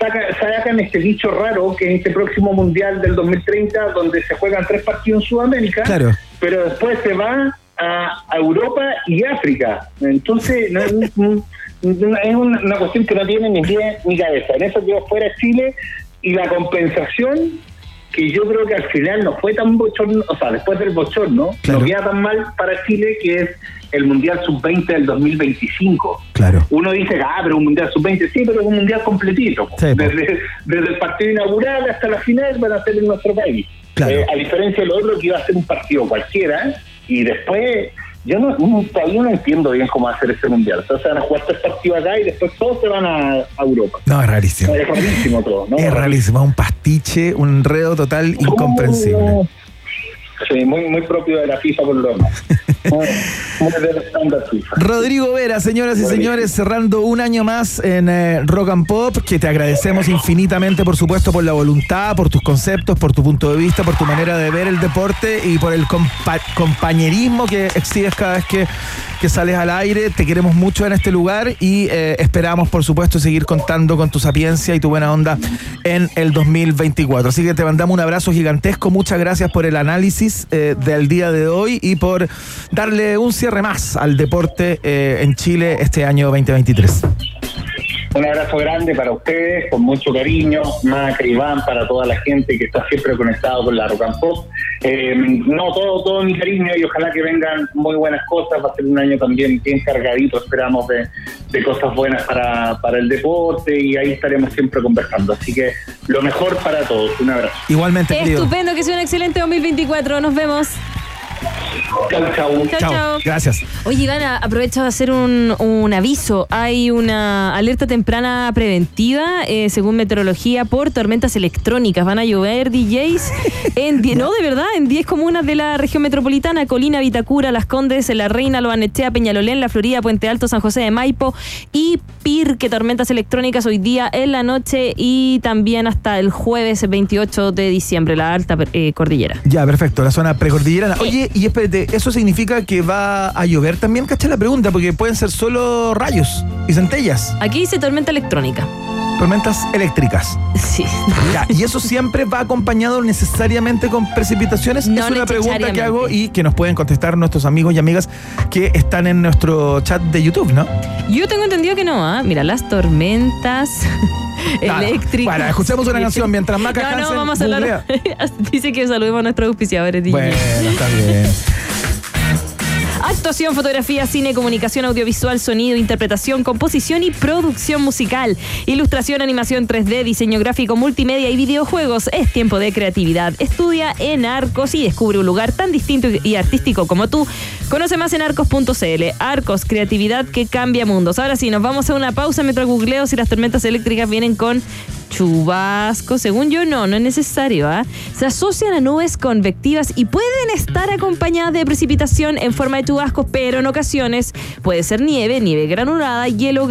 Speaker 11: saca- sacan este dicho raro que es este próximo mundial del 2030 donde se juegan tres partidos en Sudamérica,
Speaker 5: Claro.
Speaker 11: pero después se va a, a Europa y África. Entonces, no es, un- un- es una, una cuestión que no tiene ni pie ni cabeza. En eso quedó fuera Chile y la compensación, que yo creo que al final no fue tan bochorno, o sea, después del bochorno,
Speaker 5: Claro.
Speaker 11: no queda tan mal para Chile, que es el Mundial Sub-20 del 2025.
Speaker 5: Claro.
Speaker 11: Uno dice, ah, pero un Mundial Sub-20, sí, pero es un Mundial completito.
Speaker 5: Sí,
Speaker 11: desde, desde el partido inaugural hasta la final van a ser en nuestro país.
Speaker 5: Claro.
Speaker 11: Eh, a diferencia de lo otro que iba a ser un partido cualquiera, y después, yo no, todavía no entiendo bien cómo ser ese Mundial. O sea, se van a jugar tres partidos acá y después todos se van a, a Europa.
Speaker 5: No, es rarísimo.
Speaker 11: Es rarísimo todo, ¿no?
Speaker 5: Es rarísimo, un pastiche, un enredo total incomprensible.
Speaker 11: Sí, muy, muy propio de la FIFA por lo demás. [LAUGHS] Muy, muy del estándar FIFA.
Speaker 5: Rodrigo Vera, señoras y señores, cerrando un año más en eh, Rock and Pop, que te agradecemos infinitamente, por supuesto, por la voluntad, por tus conceptos, por tu punto de vista, por tu manera de ver el deporte y por el compa- compañerismo que exhibes cada vez que, que sales al aire. Te queremos mucho en este lugar y eh, esperamos, por supuesto, seguir contando con tu sapiencia y tu buena onda en el 2024. Así que te mandamos un abrazo gigantesco. Muchas gracias por el análisis eh, del día de hoy y por darle un cierre más al deporte eh, en Chile este año 2023.
Speaker 11: Un abrazo grande para ustedes, con mucho cariño, Maca, Iván, para toda la gente que está siempre conectado con la Rock and Pop. Eh, no, todo, todo mi cariño y ojalá que vengan muy buenas cosas. Va a ser un año también bien cargadito, esperamos, de, de cosas buenas para, para el deporte y ahí estaremos siempre conversando. Así que lo mejor para todos. Un abrazo.
Speaker 5: Igualmente, querido.
Speaker 6: Estupendo, que sea un excelente 2024. Nos vemos.
Speaker 11: Chau, chau.
Speaker 6: Chao, chao.
Speaker 5: Gracias.
Speaker 6: Oye, Iván, a- aprovecho de hacer un, un aviso. Hay una alerta temprana preventiva, eh, según meteorología, por tormentas electrónicas. Van a llover DJs en die- no, de verdad, en 10 comunas de la región metropolitana, Colina, Vitacura, Las Condes, La Reina, Loanechea, Peñalolén, La Florida, Puente Alto, San José de Maipo y Pirque, tormentas electrónicas hoy día en la noche y también hasta el jueves 28 de diciembre, la alta eh, cordillera.
Speaker 5: Ya, perfecto, la zona precordillerana. Oye, y ¿eso significa que va a llover también? ¿Cachai la pregunta? Porque pueden ser solo rayos y centellas,
Speaker 6: Aquí dice tormenta electrónica.
Speaker 5: tormentas eléctricas.
Speaker 6: Sí.
Speaker 5: Ya, ¿Y eso siempre va acompañado necesariamente con precipitaciones?
Speaker 6: No
Speaker 5: es una pregunta que hago y que nos pueden contestar nuestros amigos y amigas que están en nuestro chat de YouTube, ¿no?
Speaker 6: Yo tengo entendido que no, ¿ah? Mira, las tormentas [LAUGHS] [LAUGHS]
Speaker 5: Claro.
Speaker 6: eléctricas.
Speaker 5: Bueno, escuchemos una canción mientras Maca
Speaker 6: No, no,
Speaker 5: Hansen
Speaker 6: vamos a hablar. [LAUGHS] Dice que saludemos a nuestros auspiciadores. DJ.
Speaker 5: Bueno, está bien.
Speaker 6: Actuación, fotografía, cine, comunicación audiovisual, sonido, interpretación, composición y producción musical. Ilustración, animación 3D, diseño gráfico, multimedia y videojuegos. Es tiempo de creatividad. Estudia en Arcos y descubre un lugar tan distinto y artístico como tú. Conoce más en arcos.cl. Arcos, creatividad que cambia mundos. Ahora sí, nos vamos a una pausa mientras googleo si las tormentas eléctricas vienen con chubasco. Según yo, no, no es necesario. ¿ah? Se asocian a nubes convectivas y pueden estar acompañadas de precipitación en forma de chubascos, pero en ocasiones puede ser nieve, nieve granulada, hielo, granulada